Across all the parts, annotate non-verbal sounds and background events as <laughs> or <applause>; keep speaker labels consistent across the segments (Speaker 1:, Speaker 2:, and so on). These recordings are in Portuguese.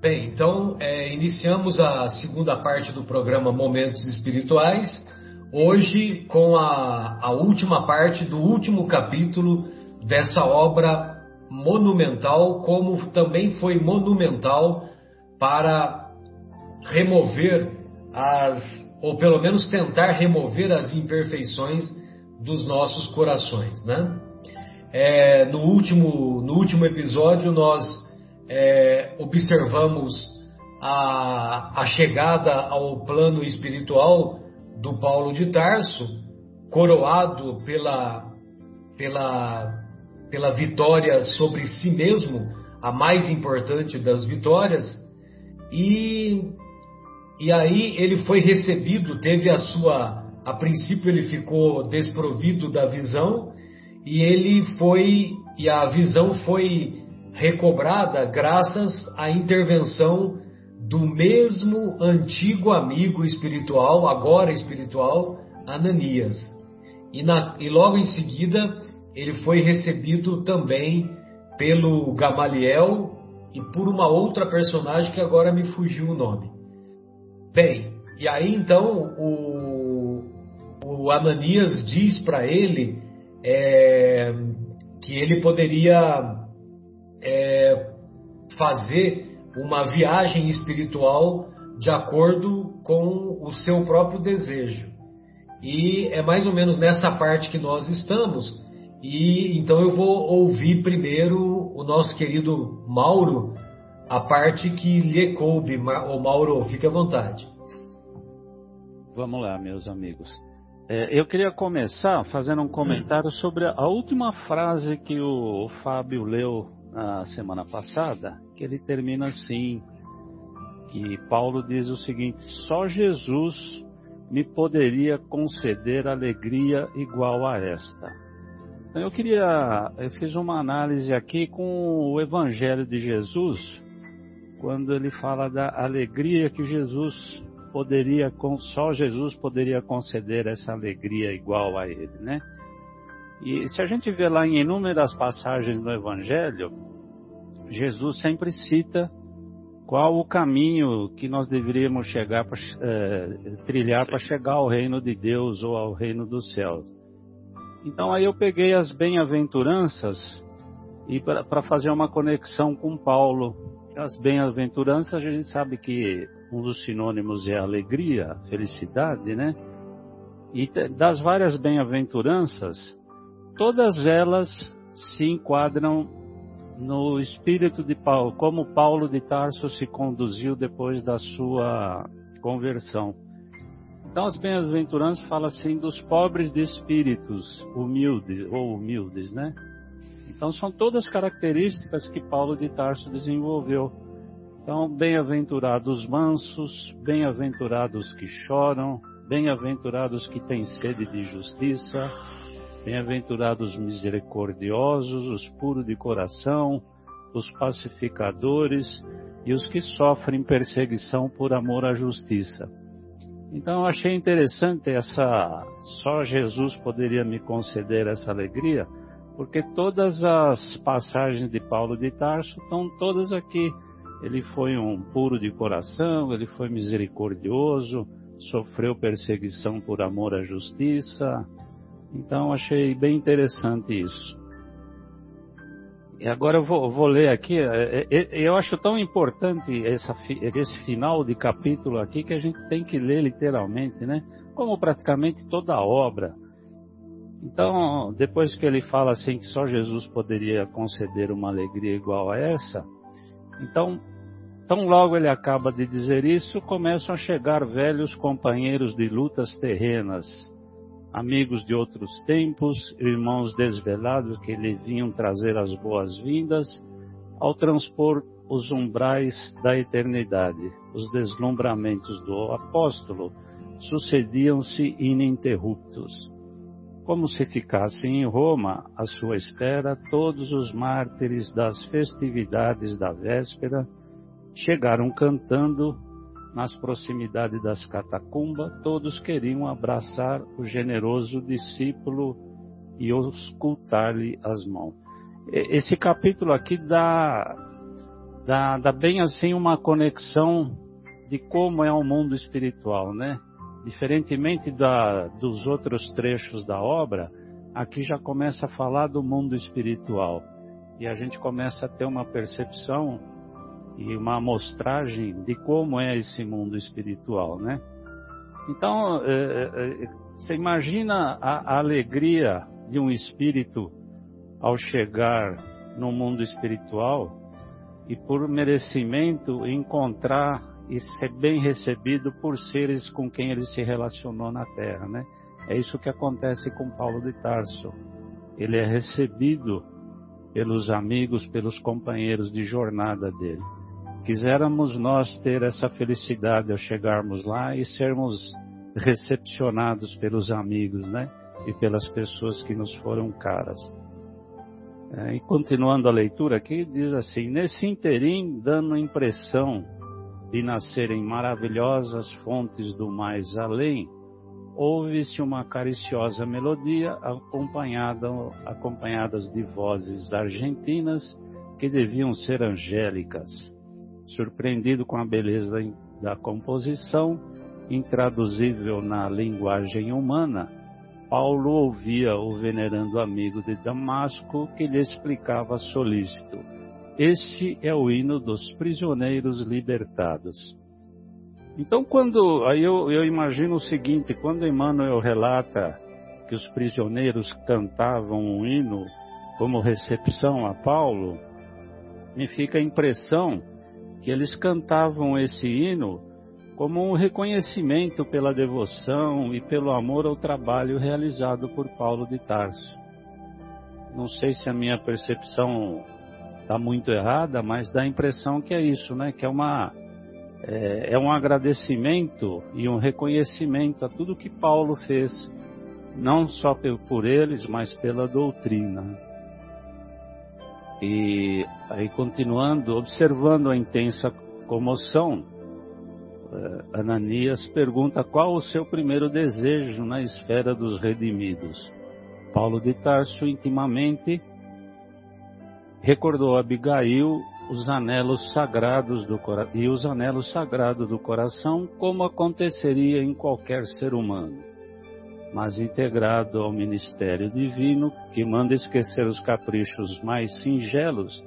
Speaker 1: Bem, então é, iniciamos a segunda parte do programa Momentos Espirituais, hoje com a, a última parte do último capítulo dessa obra monumental, como também foi monumental para remover as, ou pelo menos tentar remover as imperfeições dos nossos corações, né? É, no, último, no último episódio nós é, observamos a, a chegada ao plano espiritual do Paulo de Tarso, coroado pela, pela, pela vitória sobre si mesmo, a mais importante das vitórias, e, e aí ele foi recebido, teve a sua. A princípio ele ficou desprovido da visão, e ele foi. E a visão foi recobrada graças à intervenção do mesmo antigo amigo espiritual, agora espiritual, Ananias. E, na, e logo em seguida ele foi recebido também pelo Gamaliel e por uma outra personagem que agora me fugiu o nome. Bem, e aí então o, o Ananias diz para ele é, que ele poderia fazer uma viagem espiritual de acordo com o seu próprio desejo. E é mais ou menos nessa parte que nós estamos. E então eu vou ouvir primeiro o nosso querido Mauro, a parte que lhe coube. O Mauro, fique à vontade.
Speaker 2: Vamos lá, meus amigos. É, eu queria começar fazendo um comentário sobre a última frase que o Fábio leu na semana passada, que ele termina assim, que Paulo diz o seguinte: só Jesus me poderia conceder alegria igual a esta. Então eu queria, eu fiz uma análise aqui com o Evangelho de Jesus, quando ele fala da alegria que Jesus poderia, só Jesus poderia conceder essa alegria igual a ele, né? E se a gente vê lá em inúmeras passagens do Evangelho, Jesus sempre cita qual o caminho que nós deveríamos chegar para é, trilhar para chegar ao reino de Deus ou ao reino dos céus. Então aí eu peguei as bem-aventuranças e para fazer uma conexão com Paulo. As bem-aventuranças a gente sabe que um dos sinônimos é alegria, felicidade, né? E das várias bem-aventuranças, todas elas se enquadram no espírito de Paulo, como Paulo de Tarso se conduziu depois da sua conversão. Então, as bem-aventuranças falam assim dos pobres de espíritos, humildes ou humildes, né? Então, são todas características que Paulo de Tarso desenvolveu. Então, bem-aventurados mansos, bem-aventurados que choram, bem-aventurados que têm sede de justiça, Bem-aventurados os misericordiosos, os puros de coração, os pacificadores e os que sofrem perseguição por amor à justiça. Então eu achei interessante essa só Jesus poderia me conceder essa alegria, porque todas as passagens de Paulo de Tarso estão todas aqui. Ele foi um puro de coração, ele foi misericordioso, sofreu perseguição por amor à justiça, então achei bem interessante isso. E agora eu vou, vou ler aqui, é, é, é, eu acho tão importante essa, esse final de capítulo aqui que a gente tem que ler literalmente, né? Como praticamente toda a obra. Então, depois que ele fala assim que só Jesus poderia conceder uma alegria igual a essa, então, tão logo ele acaba de dizer isso, começam a chegar velhos companheiros de lutas terrenas, amigos de outros tempos, irmãos desvelados que lhe vinham trazer as boas-vindas ao transpor os umbrais da eternidade. Os deslumbramentos do apóstolo sucediam-se ininterruptos. Como se ficassem em Roma, à sua espera, todos os mártires das festividades da véspera chegaram cantando nas proximidades das catacumbas, todos queriam abraçar o generoso discípulo e ocultar-lhe as mãos. Esse capítulo aqui dá, dá, dá bem assim uma conexão de como é o mundo espiritual, né? Diferentemente da, dos outros trechos da obra, aqui já começa a falar do mundo espiritual. E a gente começa a ter uma percepção e uma amostragem de como é esse mundo espiritual, né? Então, é, é, é, você imagina a, a alegria de um espírito ao chegar no mundo espiritual e por merecimento encontrar e ser bem recebido por seres com quem ele se relacionou na Terra, né? É isso que acontece com Paulo de Tarso. Ele é recebido pelos amigos, pelos companheiros de jornada dele. Quiséramos nós ter essa felicidade ao chegarmos lá e sermos recepcionados pelos amigos, né? E pelas pessoas que nos foram caras. É, e continuando a leitura aqui, diz assim: Nesse interim, dando impressão de nascerem maravilhosas fontes do mais além, ouve-se uma cariciosa melodia acompanhada, acompanhadas de vozes argentinas que deviam ser angélicas. Surpreendido com a beleza da composição, intraduzível na linguagem humana, Paulo ouvia o venerando amigo de Damasco que lhe explicava solícito este é o hino dos prisioneiros libertados. Então, quando aí eu, eu imagino o seguinte: quando Emmanuel relata que os prisioneiros cantavam um hino como recepção a Paulo, me fica a impressão que eles cantavam esse hino como um reconhecimento pela devoção e pelo amor ao trabalho realizado por Paulo de Tarso. Não sei se a minha percepção está muito errada, mas dá a impressão que é isso, né? Que é uma é, é um agradecimento e um reconhecimento a tudo que Paulo fez, não só por eles, mas pela doutrina. E aí continuando, observando a intensa comoção, é, Ananias pergunta qual o seu primeiro desejo na esfera dos redimidos. Paulo de Tarso intimamente recordou Abigail os anelos sagrados do e os anelos sagrados do coração, como aconteceria em qualquer ser humano, mas integrado ao ministério divino que manda esquecer os caprichos mais singelos,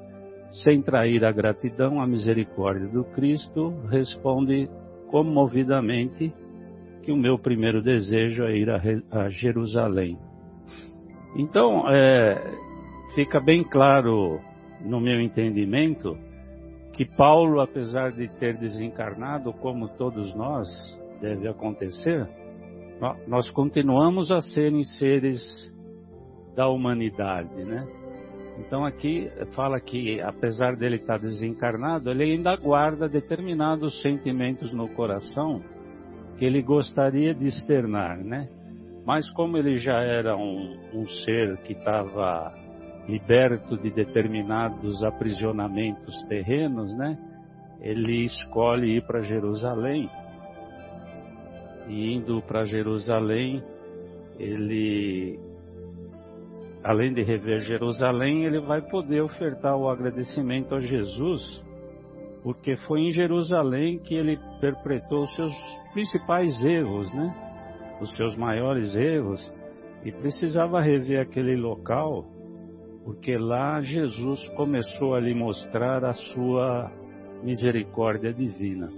Speaker 2: sem trair a gratidão à misericórdia do Cristo, responde comovidamente que o meu primeiro desejo é ir a, Jerusalém. Então, é, fica bem claro, no meu entendimento, que Paulo, apesar de ter desencarnado, como todos nós, deve acontecer, nós continuamos a serem seres da humanidade, né? Então aqui fala que apesar dele estar desencarnado, ele ainda guarda determinados sentimentos no coração que ele gostaria de externar, né? Mas como ele já era um, um ser que estava liberto de determinados aprisionamentos terrenos, né? Ele escolhe ir para Jerusalém. E indo para Jerusalém, ele além de rever Jerusalém, ele vai poder ofertar o agradecimento a Jesus, porque foi em Jerusalém que ele perpetrou os seus principais erros, né? Os seus maiores erros, e precisava rever aquele local porque lá Jesus começou a lhe mostrar a sua misericórdia divina.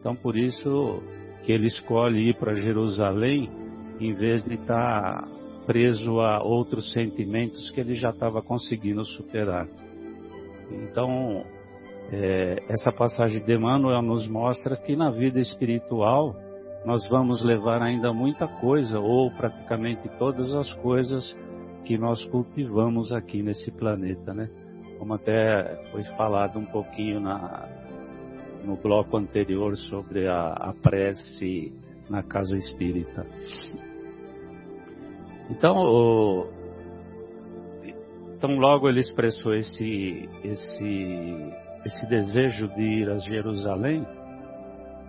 Speaker 2: Então, por isso que ele escolhe ir para Jerusalém em vez de estar preso a outros sentimentos que ele já estava conseguindo superar. Então, é, essa passagem de Emmanuel nos mostra que na vida espiritual nós vamos levar ainda muita coisa, ou praticamente todas as coisas que nós cultivamos aqui nesse planeta, né? Como até foi falado um pouquinho na, no bloco anterior sobre a, a prece na casa espírita. Então, o, então logo ele expressou esse, esse, esse desejo de ir a Jerusalém.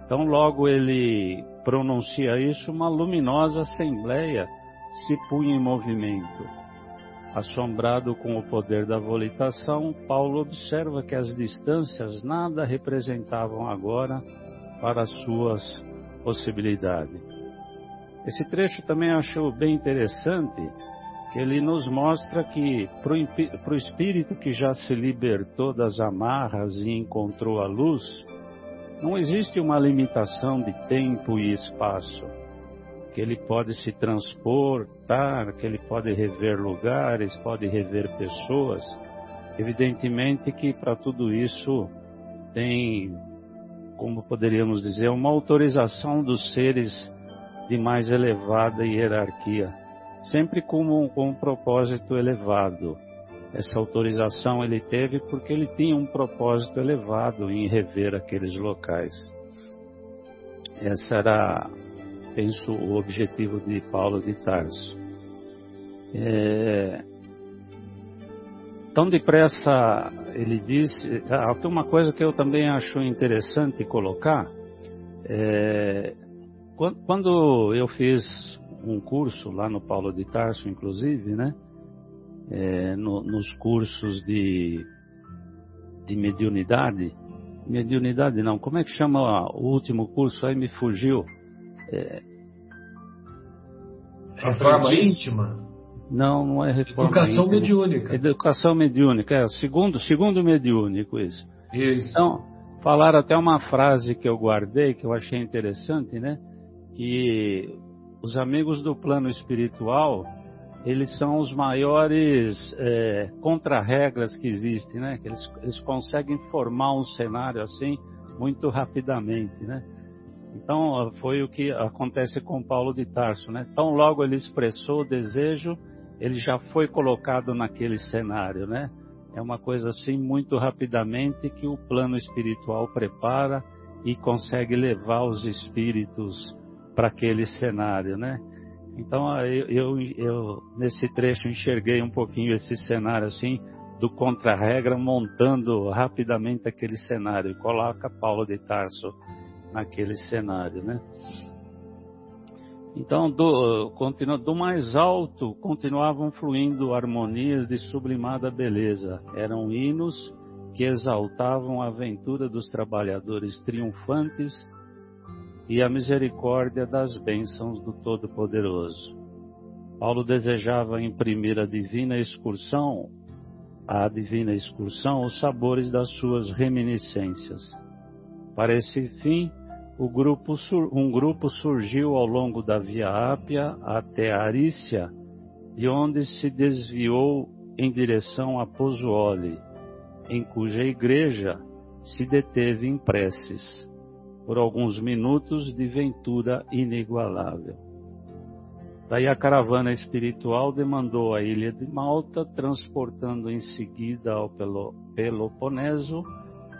Speaker 2: Então logo ele pronuncia isso, uma luminosa assembleia se punha em movimento Assombrado com o poder da volitação, Paulo observa que as distâncias nada representavam agora para as suas possibilidades. Esse trecho também acho bem interessante, que ele nos mostra que para o espírito que já se libertou das amarras e encontrou a luz, não existe uma limitação de tempo e espaço que ele pode se transportar, que ele pode rever lugares, pode rever pessoas. Evidentemente que para tudo isso tem, como poderíamos dizer, uma autorização dos seres de mais elevada hierarquia, sempre com um, com um propósito elevado. Essa autorização ele teve porque ele tinha um propósito elevado em rever aqueles locais. Essa era penso, o objetivo de Paulo de Tarso. É... Tão depressa ele. Ah, tem uma coisa que eu também acho interessante colocar. É... Quando eu fiz um curso lá no Paulo de Tarso, inclusive, né? É, no, nos cursos de, de mediunidade, mediunidade não, como é que chama o último curso? Aí me fugiu. É...
Speaker 1: Reforma íntima?
Speaker 2: Não, não é reforma
Speaker 1: Educação
Speaker 2: íntima.
Speaker 1: mediúnica.
Speaker 2: Educação mediúnica, é, segundo, segundo mediúnico isso.
Speaker 1: Isso.
Speaker 2: Então, falaram até uma frase que eu guardei, que eu achei interessante, né? Que os amigos do plano espiritual, eles são os maiores é, contra-regras que existem, né? Que eles, eles conseguem formar um cenário assim muito rapidamente, né? Então, foi o que acontece com Paulo de Tarso, né? Tão logo ele expressou o desejo, ele já foi colocado naquele cenário, né? É uma coisa assim muito rapidamente que o plano espiritual prepara e consegue levar os espíritos para aquele cenário, né? Então, eu, eu, eu, nesse trecho enxerguei um pouquinho esse cenário assim do contra-regra montando rapidamente aquele cenário coloca Paulo de Tarso naquele cenário, né? Então, do, do mais alto continuavam fluindo harmonias de sublimada beleza. Eram hinos que exaltavam a aventura dos trabalhadores triunfantes e a misericórdia das bênçãos do Todo-Poderoso. Paulo desejava imprimir a divina excursão, a divina excursão, os sabores das suas reminiscências. Para esse fim, grupo, um grupo surgiu ao longo da Via Ápia até Arícia, de onde se desviou em direção a Pozzuoli, em cuja igreja se deteve em preces, por alguns minutos de ventura inigualável. Daí a caravana espiritual demandou a ilha de Malta, transportando em seguida ao Peloponeso,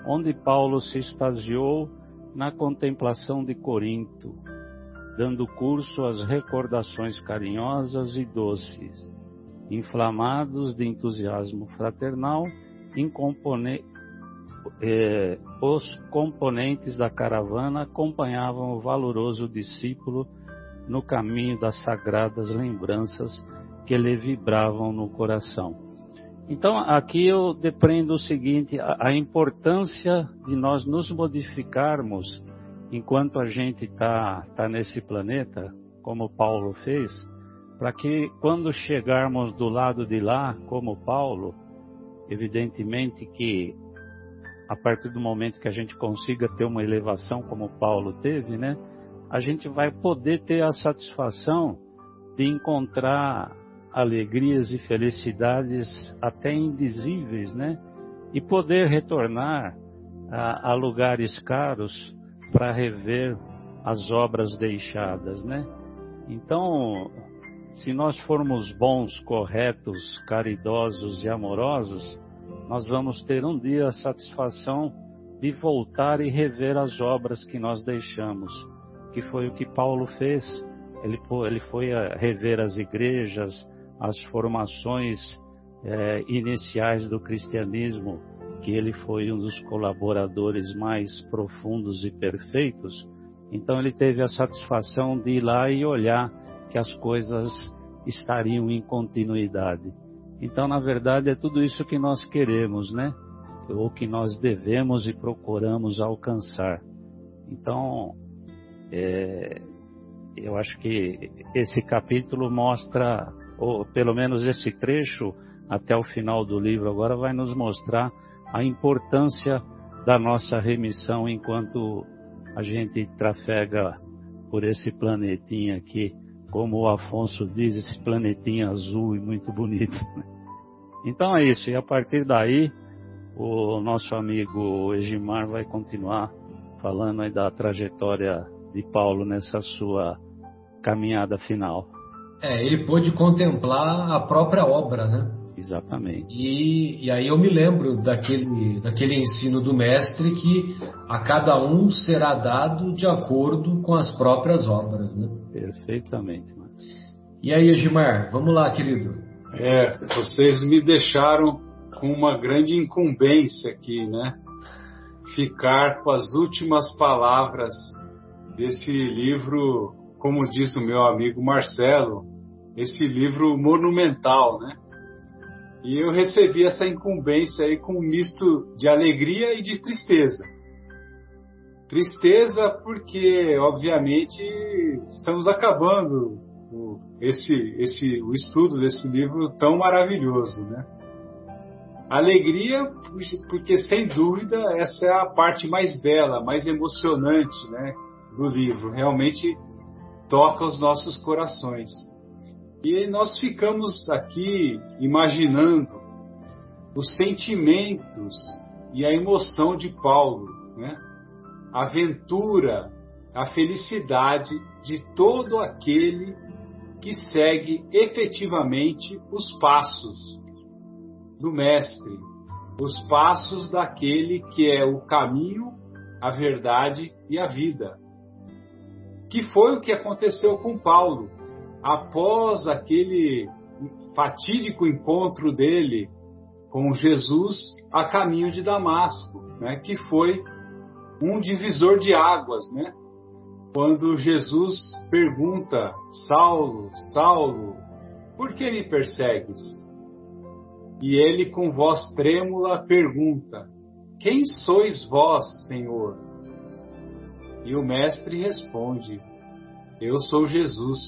Speaker 2: onde Paulo se extasiou na contemplação de Corinto, dando curso às recordações carinhosas e doces, inflamados de entusiasmo fraternal, eh, os componentes da caravana acompanhavam o valoroso discípulo no caminho das sagradas lembranças que lhe vibravam no coração. Então, aqui eu depreendo o seguinte: a, a importância de nós nos modificarmos enquanto a gente está tá nesse planeta, como Paulo fez, para que quando chegarmos do lado de lá, como Paulo, evidentemente que a partir do momento que a gente consiga ter uma elevação como Paulo teve, né, a gente vai poder ter a satisfação de encontrar alegrias e felicidades até indizíveis, né? E poder retornar a, a lugares caros para rever as obras deixadas, né? Então, se nós formos bons, corretos, caridosos e amorosos, nós vamos ter um dia a satisfação de voltar e rever as obras que nós deixamos, que foi o que Paulo fez. Ele, ele foi rever as igrejas, as formações é, iniciais do cristianismo, que ele foi um dos colaboradores mais profundos e perfeitos, então ele teve a satisfação de ir lá e olhar que as coisas estariam em continuidade. Então, na verdade, é tudo isso que nós queremos, né? Ou que nós devemos e procuramos alcançar. Então, é, eu acho que esse capítulo mostra, ou pelo menos esse trecho até o final do livro agora vai nos mostrar a importância da nossa remissão enquanto a gente trafega por esse planetinha aqui, como o Afonso diz, esse planetinha azul e muito bonito. Então é isso, e a partir daí o nosso amigo Egimar vai continuar falando da trajetória de Paulo nessa sua caminhada final.
Speaker 1: É, ele pôde contemplar a própria obra, né?
Speaker 2: Exatamente.
Speaker 1: E, e aí eu me lembro daquele, daquele ensino do mestre que a cada um será dado de acordo com as próprias obras, né?
Speaker 2: Perfeitamente.
Speaker 1: E aí, Egimar, vamos lá, querido.
Speaker 3: É, vocês me deixaram com uma grande incumbência aqui, né? Ficar com as últimas palavras desse livro, como diz o meu amigo Marcelo, esse livro monumental, né? E eu recebi essa incumbência aí com um misto de alegria e de tristeza. Tristeza porque, obviamente, estamos acabando o, esse, esse, o estudo desse livro tão maravilhoso, né? Alegria porque, sem dúvida, essa é a parte mais bela, mais emocionante, né, do livro. Realmente toca os nossos corações. E nós ficamos aqui imaginando os sentimentos e a emoção de Paulo, né? a aventura, a felicidade de todo aquele que segue efetivamente os passos do Mestre, os passos daquele que é o caminho, a verdade e a vida. Que foi o que aconteceu com Paulo após aquele fatídico encontro dele com Jesus a caminho de Damasco, né, que foi um divisor de águas, né? Quando Jesus pergunta: Saulo, Saulo, por que me persegues? E ele, com voz trêmula, pergunta: Quem sois vós, Senhor? E o mestre responde: Eu sou Jesus,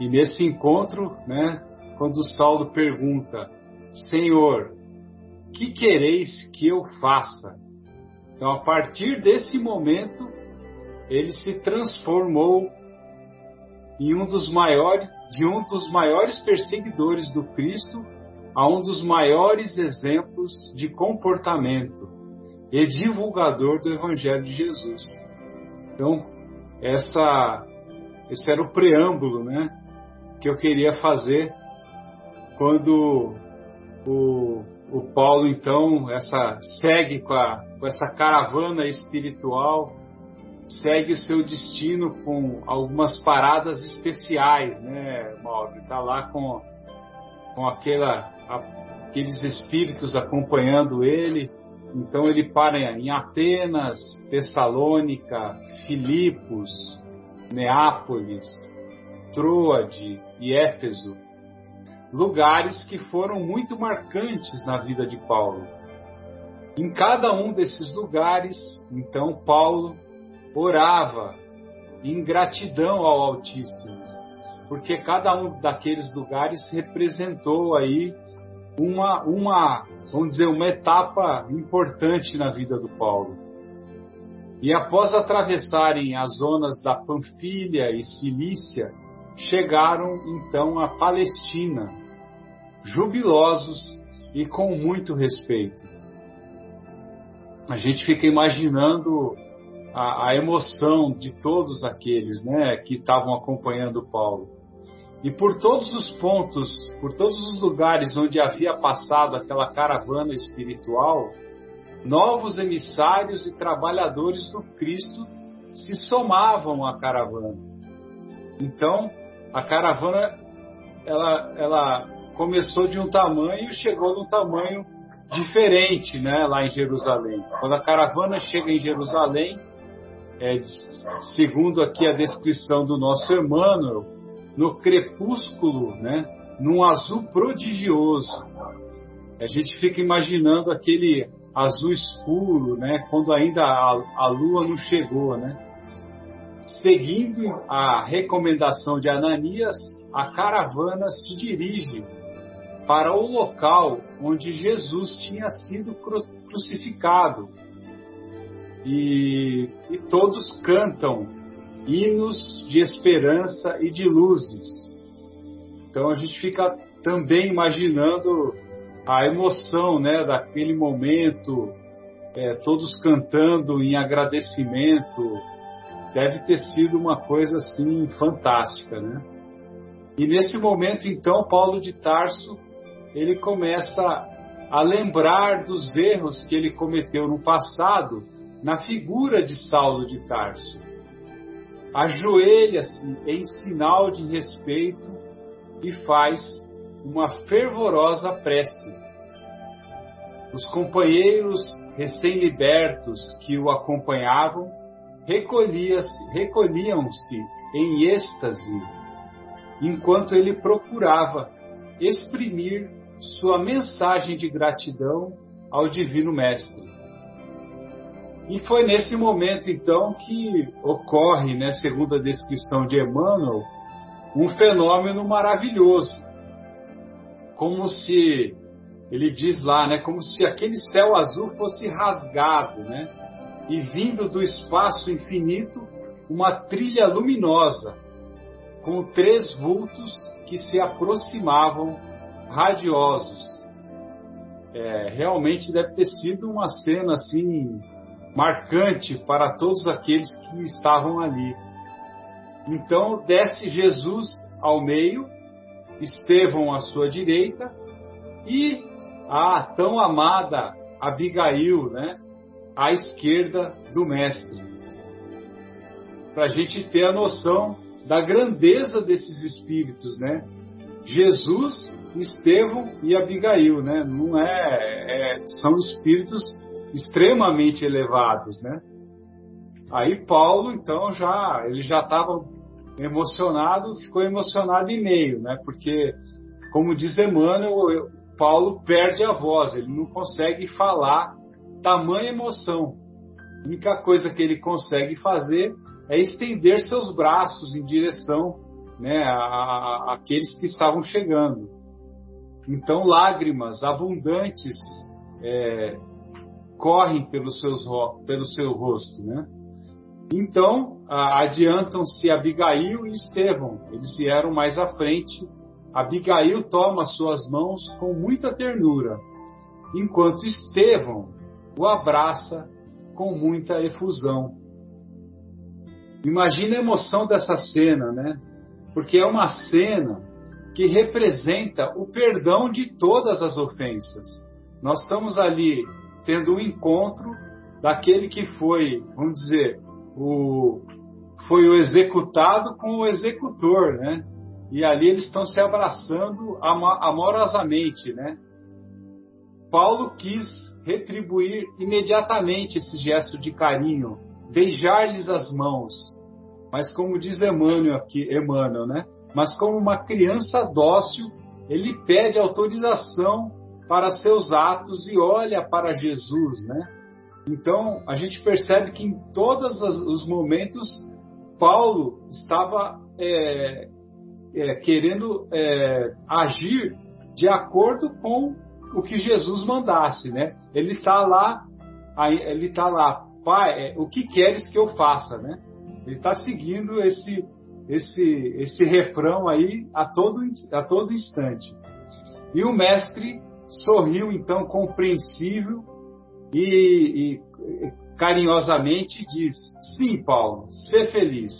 Speaker 3: e nesse encontro, né, quando Saulo pergunta, Senhor, que quereis que eu faça? Então, a partir desse momento, ele se transformou em um dos maiores, de um dos maiores perseguidores do Cristo a um dos maiores exemplos de comportamento e divulgador do Evangelho de Jesus. Então, essa, esse era o preâmbulo, né? Que eu queria fazer quando o, o Paulo então essa segue com, a, com essa caravana espiritual segue o seu destino com algumas paradas especiais, né, Mauro? Está lá com, com aquela, aqueles espíritos acompanhando ele. Então ele para em Atenas, Tessalônica, Filipos, Neápolis, Troade e Éfeso, lugares que foram muito marcantes na vida de Paulo. Em cada um desses lugares, então, Paulo orava em gratidão ao Altíssimo, porque cada um daqueles lugares representou aí uma, uma, vamos dizer, uma etapa importante na vida do Paulo. E após atravessarem as zonas da Panfilha e Cilícia, chegaram então à Palestina, jubilosos e com muito respeito. A gente fica imaginando a, a emoção de todos aqueles né, que estavam acompanhando Paulo. E por todos os pontos, por todos os lugares onde havia passado aquela caravana espiritual, novos emissários e trabalhadores do Cristo se somavam à caravana. Então, a caravana ela, ela começou de um tamanho e chegou num tamanho diferente né, lá em Jerusalém. Quando a caravana chega em Jerusalém, é, segundo aqui a descrição do nosso irmão, no crepúsculo né, num azul prodigioso. A gente fica imaginando aquele azul escuro, né? Quando ainda a, a lua não chegou, né? Seguindo a recomendação de Ananias, a caravana se dirige para o local onde Jesus tinha sido crucificado. E, e todos cantam hinos de esperança e de luzes. Então a gente fica também imaginando a emoção né, daquele momento, é, todos cantando em agradecimento, deve ter sido uma coisa assim fantástica, né? E nesse momento, então, Paulo de Tarso ele começa a lembrar dos erros que ele cometeu no passado na figura de Saulo de Tarso. Ajoelha-se em sinal de respeito e faz uma fervorosa prece. Os companheiros recém-libertos que o acompanhavam recolhiam-se em êxtase, enquanto ele procurava exprimir sua mensagem de gratidão ao Divino Mestre. E foi nesse momento, então, que ocorre, né, segundo a descrição de Emmanuel, um fenômeno maravilhoso. Como se, ele diz lá, né, como se aquele céu azul fosse rasgado, né, e vindo do espaço infinito uma trilha luminosa, com três vultos que se aproximavam radiosos. É, realmente deve ter sido uma cena assim marcante para todos aqueles que estavam ali. Então desce Jesus ao meio, Estevão à sua direita e a tão amada Abigail, né, à esquerda do mestre. Para a gente ter a noção da grandeza desses espíritos, né? Jesus, Estevão e Abigail, né? Não é, é são espíritos extremamente elevados, né? Aí Paulo, então, já ele já estava emocionado, ficou emocionado e meio, né? Porque, como diz Emmanuel, Paulo perde a voz, ele não consegue falar tamanha emoção. A única coisa que ele consegue fazer é estender seus braços em direção né, àqueles que estavam chegando. Então, lágrimas abundantes é, correm pelo, seus, pelo seu rosto. Né? Então, adiantam-se Abigail e Estevão. Eles vieram mais à frente. Abigail toma suas mãos com muita ternura, enquanto Estevão o abraça com muita efusão. Imagina a emoção dessa cena, né? Porque é uma cena que representa o perdão de todas as ofensas. Nós estamos ali tendo um encontro daquele que foi, vamos dizer, o foi o executado com o executor, né? E ali eles estão se abraçando amorosamente, né? Paulo quis retribuir imediatamente esse gesto de carinho, beijar-lhes as mãos. Mas como diz Emmanuel aqui, Emmanuel, né? Mas como uma criança dócil, ele pede autorização para seus atos e olha para Jesus, né? Então a gente percebe que em todos os momentos Paulo estava é, é, querendo é, agir de acordo com o que Jesus mandasse, né? Ele está lá, ele está lá, pai, é, o que queres que eu faça, né? Ele está seguindo esse esse esse refrão aí a todo a todo instante. E o mestre sorriu então compreensível e, e carinhosamente diz: Sim, Paulo, sê feliz.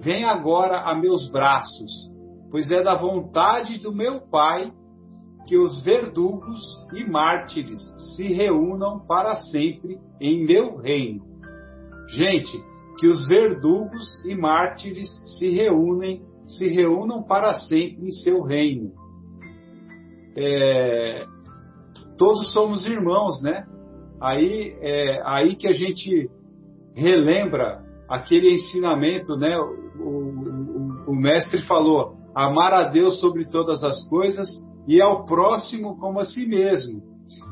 Speaker 3: Vem agora a meus braços, pois é da vontade do meu Pai que os verdugos e mártires se reúnam para sempre em meu reino. Gente, que os verdugos e mártires se reúnem, se reúnam para sempre em seu reino. É, todos somos irmãos, né? Aí, é, aí que a gente relembra aquele ensinamento, né? O, o, o mestre falou: amar a Deus sobre todas as coisas e ao próximo como a si mesmo.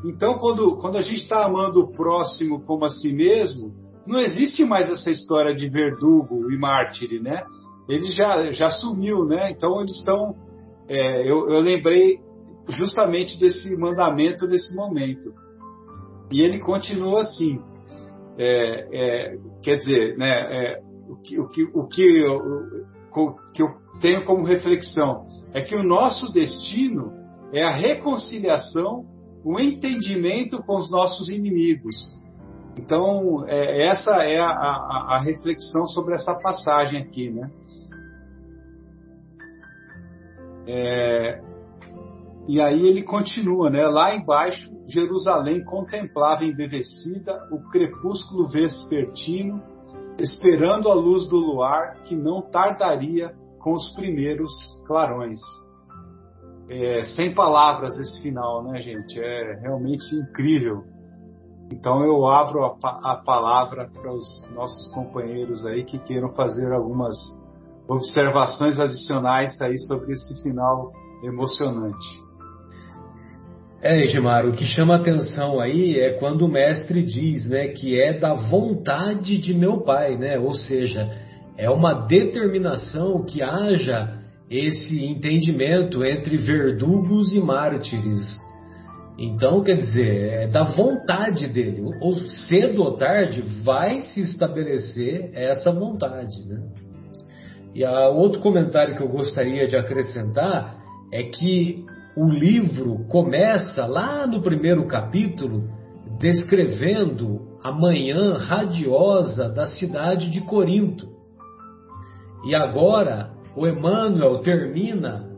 Speaker 3: Então, quando, quando a gente está amando o próximo como a si mesmo, não existe mais essa história de verdugo e mártire, né? Ele já, já sumiu, né? Então, eles estão. É, eu, eu lembrei justamente desse mandamento nesse momento. E ele continua assim. É, é, quer dizer, né, é, o, que, o, que, o que, eu, o que eu tenho como reflexão é que o nosso destino é a reconciliação, o entendimento com os nossos inimigos. Então, é, essa é a, a, a, reflexão sobre essa passagem aqui, né? É, e aí ele continua, né? Lá embaixo, Jerusalém contemplava embevecida o crepúsculo vespertino, esperando a luz do luar que não tardaria com os primeiros clarões. É, sem palavras esse final, né, gente? É realmente incrível. Então eu abro a, a palavra para os nossos companheiros aí que queiram fazer algumas observações adicionais aí sobre esse final emocionante.
Speaker 1: É, Egimar, o que chama atenção aí é quando o mestre diz, né, que é da vontade de meu pai, né? Ou seja, é uma determinação que haja esse entendimento entre verdugos e mártires. Então, quer dizer, é da vontade dele. Ou cedo ou tarde vai se estabelecer essa vontade, né? E a outro comentário que eu gostaria de acrescentar é que o livro começa lá no primeiro capítulo descrevendo a manhã radiosa da cidade de Corinto. E agora o Emmanuel termina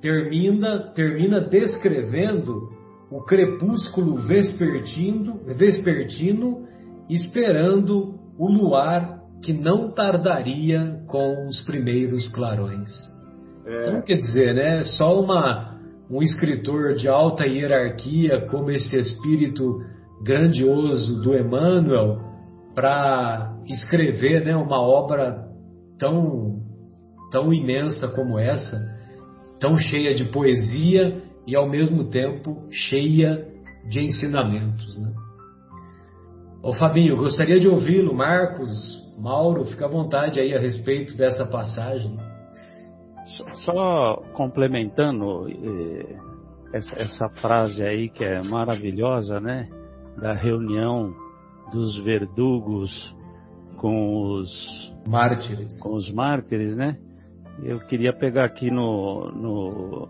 Speaker 1: termina termina descrevendo o crepúsculo vespertino, vespertino esperando o luar que não tardaria com os primeiros clarões. É. Então, quer dizer, né, só uma um escritor de alta hierarquia como esse espírito grandioso do Emmanuel para escrever né, uma obra tão, tão imensa como essa, tão cheia de poesia e ao mesmo tempo cheia de ensinamentos. Né? Ô Fabinho, gostaria de ouvi-lo, Marcos, Mauro, fica à vontade aí a respeito dessa passagem.
Speaker 2: Só complementando eh, essa, essa, frase aí que é maravilhosa, né? Da reunião dos verdugos com os
Speaker 1: mártires,
Speaker 2: com os mártires, né? Eu queria pegar aqui no, no,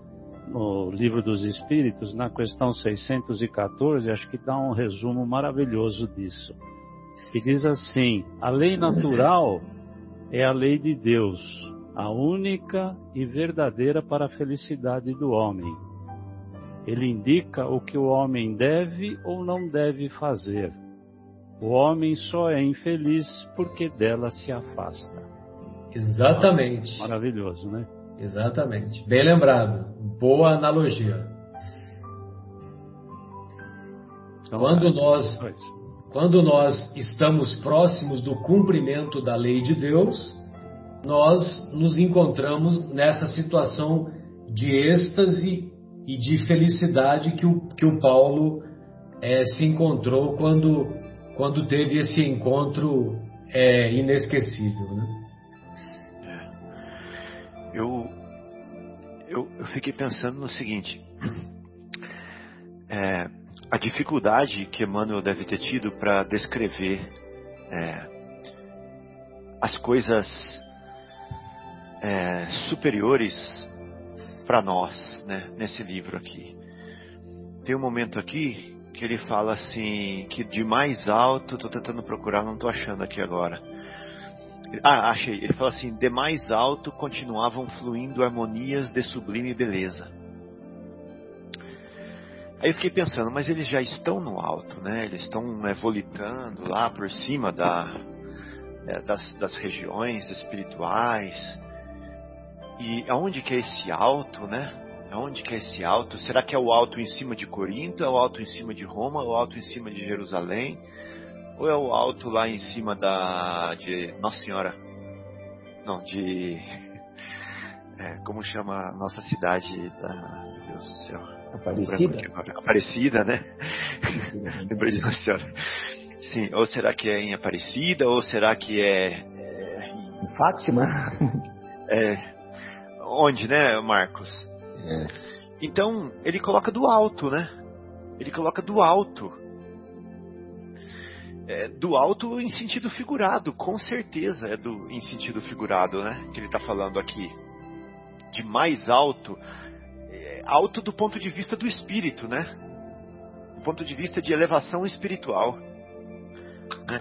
Speaker 2: no livro dos Espíritos, na questão 614, acho que dá um resumo maravilhoso disso. Que diz assim: a lei natural é a lei de Deus a única e verdadeira para a felicidade do homem. Ele indica o que o homem deve ou não deve fazer. O homem só é infeliz porque dela se afasta.
Speaker 1: Exatamente.
Speaker 2: Maravilhoso, né?
Speaker 1: Exatamente. Bem lembrado. Boa analogia. Então, quando é, nós quando nós estamos próximos do cumprimento da lei de Deus, nós nos encontramos nessa situação de êxtase e de felicidade que o, que o Paulo é, se encontrou quando, quando teve esse encontro é, inesquecível. Né?
Speaker 4: Eu, eu, fiquei pensando no seguinte: é, a dificuldade que Emmanuel deve ter tido para descrever é, as coisas é, superiores para nós, né, nesse livro aqui. Tem um momento aqui que ele fala assim, que de mais alto, estou tentando procurar, não estou achando aqui agora. Ah, achei. Ele fala assim: de mais alto continuavam fluindo harmonias de sublime beleza. Aí eu fiquei pensando, mas eles já estão no alto, né? Eles estão é, volitando lá por cima da, é, das, das regiões espirituais. E aonde que é esse alto, né? Aonde que é esse alto? Será que é o alto em cima de Corinto? É o alto em cima de Roma? É o alto em cima de Jerusalém? Ou é o alto lá em cima da de Nossa Senhora? Não, de <laughs> é, como chama a nossa cidade da. Meu Deus do céu.
Speaker 5: Aparecida?
Speaker 4: Aparecida, né? <laughs> Lembrei de Nossa Senhora. Sim, ou será que é em Aparecida, ou será que é. é...
Speaker 5: Em Fátima? <laughs>
Speaker 4: É. Onde, né, Marcos? É. Então, ele coloca do alto, né? Ele coloca do alto. É, do alto em sentido figurado, com certeza é do em sentido figurado, né? Que ele está falando aqui. De mais alto, é, alto do ponto de vista do espírito, né? Do ponto de vista de elevação espiritual. Né?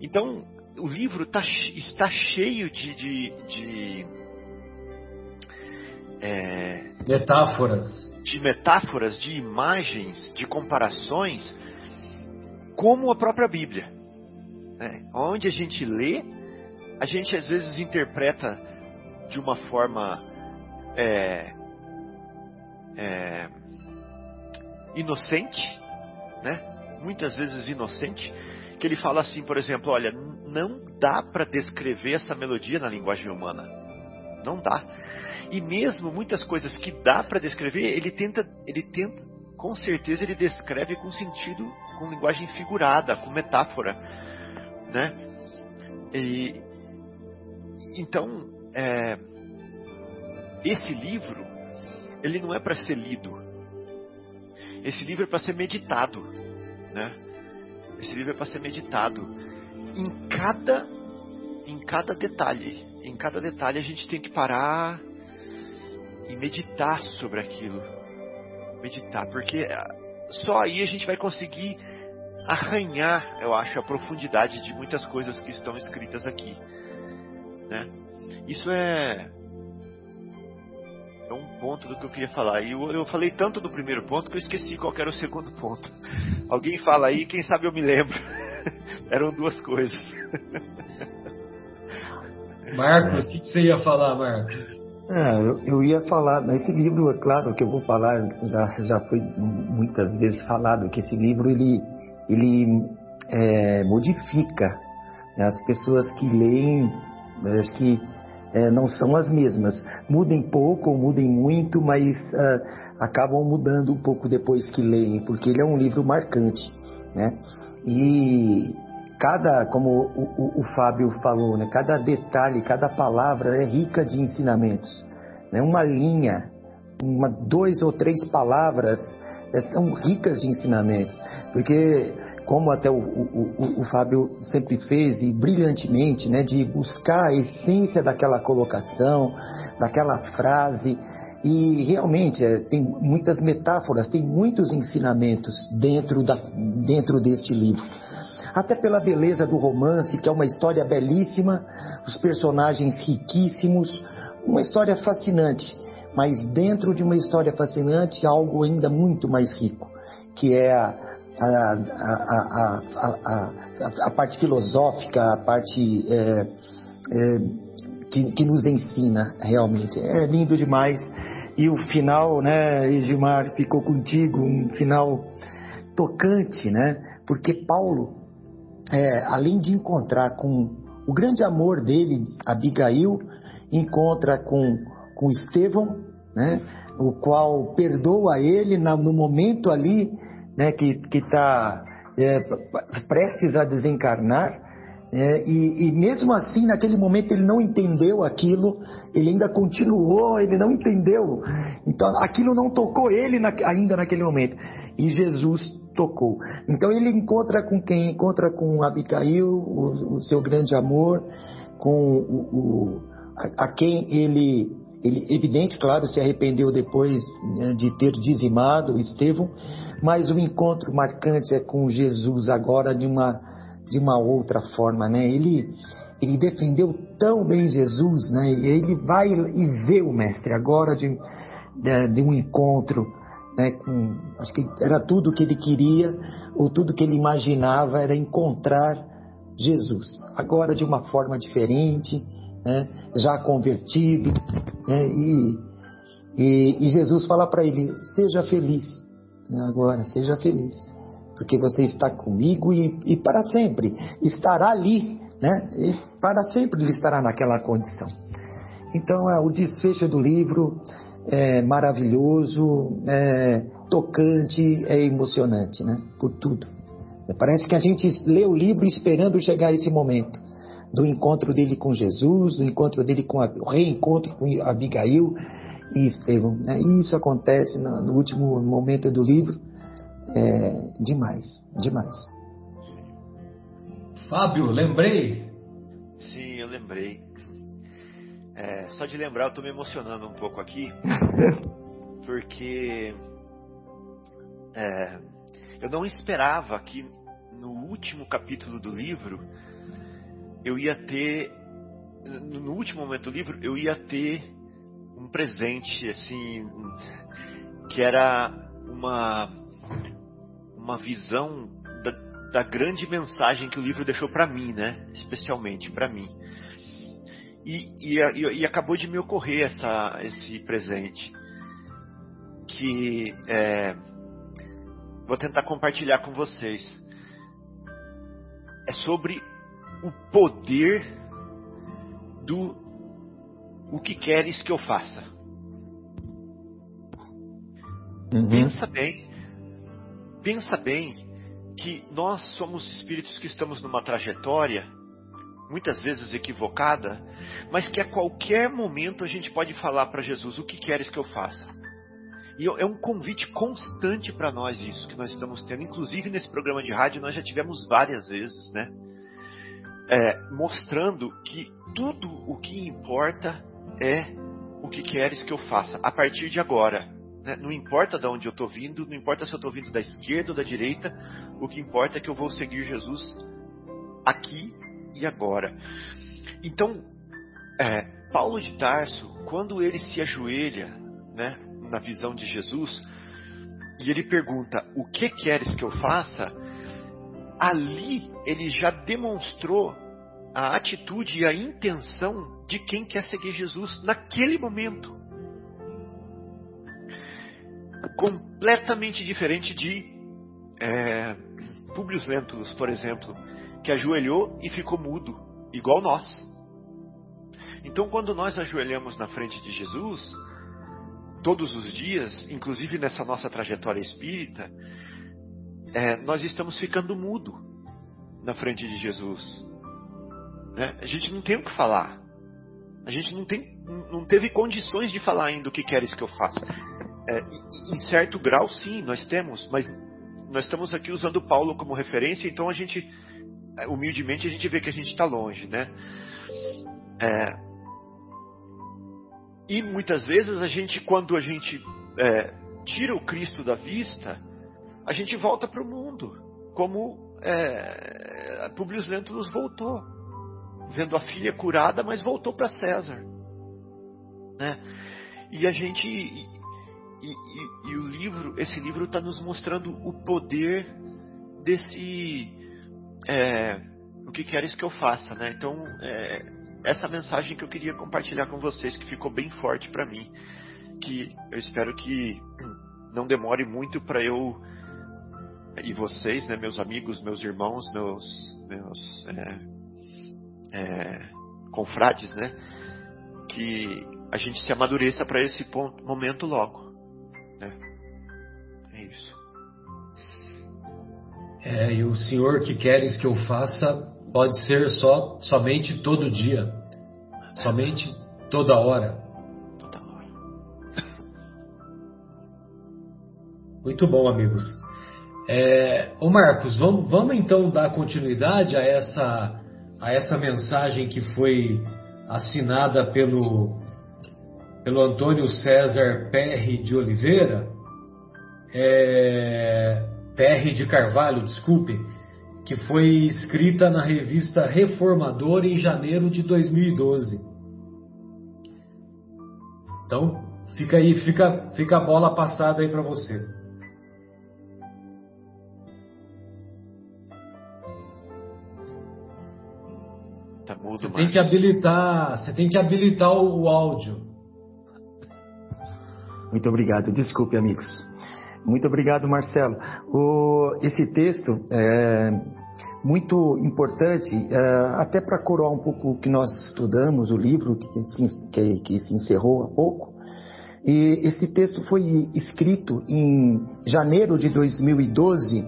Speaker 4: Então, o livro tá, está cheio de, de, de
Speaker 1: é, metáforas,
Speaker 4: de metáforas, de imagens, de comparações, como a própria Bíblia. Né? Onde a gente lê, a gente às vezes interpreta de uma forma é, é, inocente, né? muitas vezes inocente, que ele fala assim, por exemplo, olha, não dá para descrever essa melodia na linguagem humana. Não dá. E mesmo muitas coisas que dá para descrever, ele tenta, ele tenta, com certeza ele descreve com sentido, com linguagem figurada, com metáfora, né? E, então, é, esse livro, ele não é para ser lido. Esse livro é para ser meditado, né? Esse livro é para ser meditado em cada em cada detalhe. Em cada detalhe a gente tem que parar e meditar sobre aquilo. Meditar, porque ah, só aí a gente vai conseguir arranhar, eu acho, a profundidade de muitas coisas que estão escritas aqui. Né? Isso é, é um ponto do que eu queria falar. E eu, eu falei tanto do primeiro ponto que eu esqueci qual era o segundo ponto. <laughs> Alguém fala aí, quem sabe eu me lembro. <laughs> Eram duas coisas.
Speaker 1: Marcos, o que, que, você ia falar, Marcos?
Speaker 5: É, eu, eu, ia falar, esse livro, é claro que eu vou falar, já, já foi muitas vezes falado, que esse livro ele, ele é, modifica né, as pessoas que leem, acho que é, não são as mesmas. Mudem pouco ou mudem muito, mas uh, acabam mudando um pouco depois que leem, porque ele é um livro marcante. Né? E cada, como o, o, o, Fábio falou, né, cada detalhe, cada palavra é rica de ensinamentos. Né? Uma linha, uma, dois ou três palavras é, são ricas de ensinamentos, porque como até o, o, o, Fábio sempre fez e brilhantemente, né, de buscar a essência daquela colocação, daquela frase e realmente é, tem muitas metáforas, tem muitos ensinamentos dentro, da, dentro deste livro até pela beleza do romance, que é uma história belíssima, os personagens riquíssimos, uma história fascinante. Mas dentro de uma história fascinante, algo ainda muito mais rico, que é a, a, a, a parte filosófica, a parte é, é, que, que nos ensina realmente. É lindo demais. E o final, né, Edmar, ficou contigo, um final tocante, né? Porque Paulo é, além de encontrar com o grande amor dele, Abigail, encontra com, com Estevão, né, o qual perdoa ele no momento ali né, que está é, prestes a desencarnar. É, e, e, mesmo assim, naquele momento, ele não entendeu aquilo, ele ainda continuou, ele não entendeu. Então, aquilo não tocou ele na, ainda naquele momento. E Jesus tocou. Então ele encontra com quem? Encontra com Abigail, o, o seu grande amor, com o, o a, a, quem ele, ele, evidente, claro, se arrependeu depois né, de ter dizimado Estevão, mas o encontro marcante é com Jesus agora de uma, de uma outra forma, né? Ele, ele defendeu tão bem Jesus, né? Ele vai e vê o mestre agora de, de, de um encontro né, com, acho que era tudo o que ele queria, ou tudo que ele imaginava era encontrar Jesus. Agora de uma forma diferente, né, já convertido, né, e, e, e, Jesus fala para ele: seja feliz, né, agora, seja feliz, porque você está comigo e, e para sempre estará ali, né, para sempre ele estará naquela condição. Então, é, o desfecho do livro é maravilhoso, é tocante, é emocionante, né? Por tudo. Parece que a gente lê o livro esperando chegar esse momento do encontro dele com Jesus, do encontro dele com a, o reencontro com Abigail e Estevão. Né? E isso acontece no, no último momento do livro. É, demais, demais.
Speaker 1: Fábio, lembrei?
Speaker 4: Sim, eu lembrei. É, só de lembrar, eu estou me emocionando um pouco aqui, <laughs> porque é, eu não esperava que no último capítulo do livro eu ia ter, no último momento do livro, eu ia ter um presente, assim, que era uma, uma visão da, da grande mensagem que o livro deixou para mim, né? Especialmente para mim. E, e, e, acabou de me ocorrer essa, esse presente. Que é, vou tentar compartilhar com vocês. É sobre o poder do o que queres que eu faça. Uhum. Pensa bem, pensa bem que nós somos espíritos que estamos numa trajetória, muitas vezes equivocada, mas que a qualquer momento a gente pode falar para Jesus: o que queres que eu faça? E é um convite constante para nós isso que nós estamos tendo. Inclusive nesse programa de rádio nós já tivemos várias vezes, né? é, mostrando que tudo o que importa é o que queres que eu faça a partir de agora. Né? Não importa de onde eu estou vindo, não importa se eu estou vindo da esquerda ou da direita, o que importa é que eu vou seguir Jesus aqui e agora. Então, é, Paulo de Tarso, quando ele se ajoelha né, na visão de Jesus, e ele pergunta: O que queres que eu faça? ali ele já demonstrou a atitude e a intenção de quem quer seguir Jesus naquele momento. Completamente diferente de é, Publius Lentulus, por exemplo, que ajoelhou e ficou mudo, igual nós. Então, quando nós ajoelhamos na frente de Jesus, todos os dias, inclusive nessa nossa trajetória espírita, é, nós estamos ficando mudo na frente de Jesus. Né? A gente não tem o que falar. A gente não, tem, não teve condições de falar ainda o que queres que eu faça. É, em certo grau, sim, nós temos, mas nós estamos aqui usando Paulo como referência, então a gente, é, humildemente, a gente vê que a gente está longe, né? É, e muitas vezes a gente, quando a gente é, tira o Cristo da vista, a gente volta para o mundo, como é, Publius Lentulus voltou, vendo a filha curada, mas voltou para César, né? E a gente e, e, e o livro, esse livro está nos mostrando o poder desse é, o que queres que eu faça, né? Então é, essa mensagem que eu queria compartilhar com vocês que ficou bem forte para mim, que eu espero que <clears throat> não demore muito para eu e vocês, né, meus amigos, meus irmãos, meus, meus é, é, confrades, né, que a gente se amadureça para esse ponto, momento logo. É isso.
Speaker 1: É, e o Senhor que queres que eu faça pode ser só somente todo dia, somente toda hora.
Speaker 4: Toda hora. <laughs>
Speaker 1: Muito bom, amigos. É, ô Marcos, vamos, vamos então dar continuidade a essa, a essa mensagem que foi assinada pelo, pelo Antônio César Perry de Oliveira, é, Perry de Carvalho, desculpe, que foi escrita na revista Reformador em janeiro de 2012. Então, fica aí, fica, fica a bola passada aí para você. Você tem que habilitar, você tem que habilitar o, o áudio.
Speaker 5: Muito obrigado. Desculpe, amigos. Muito obrigado, Marcelo. O, esse texto é, muito importante, uh, até para coroar um pouco o que nós estudamos, o livro que se, que, que se encerrou há pouco. E esse texto foi escrito em janeiro de 2012,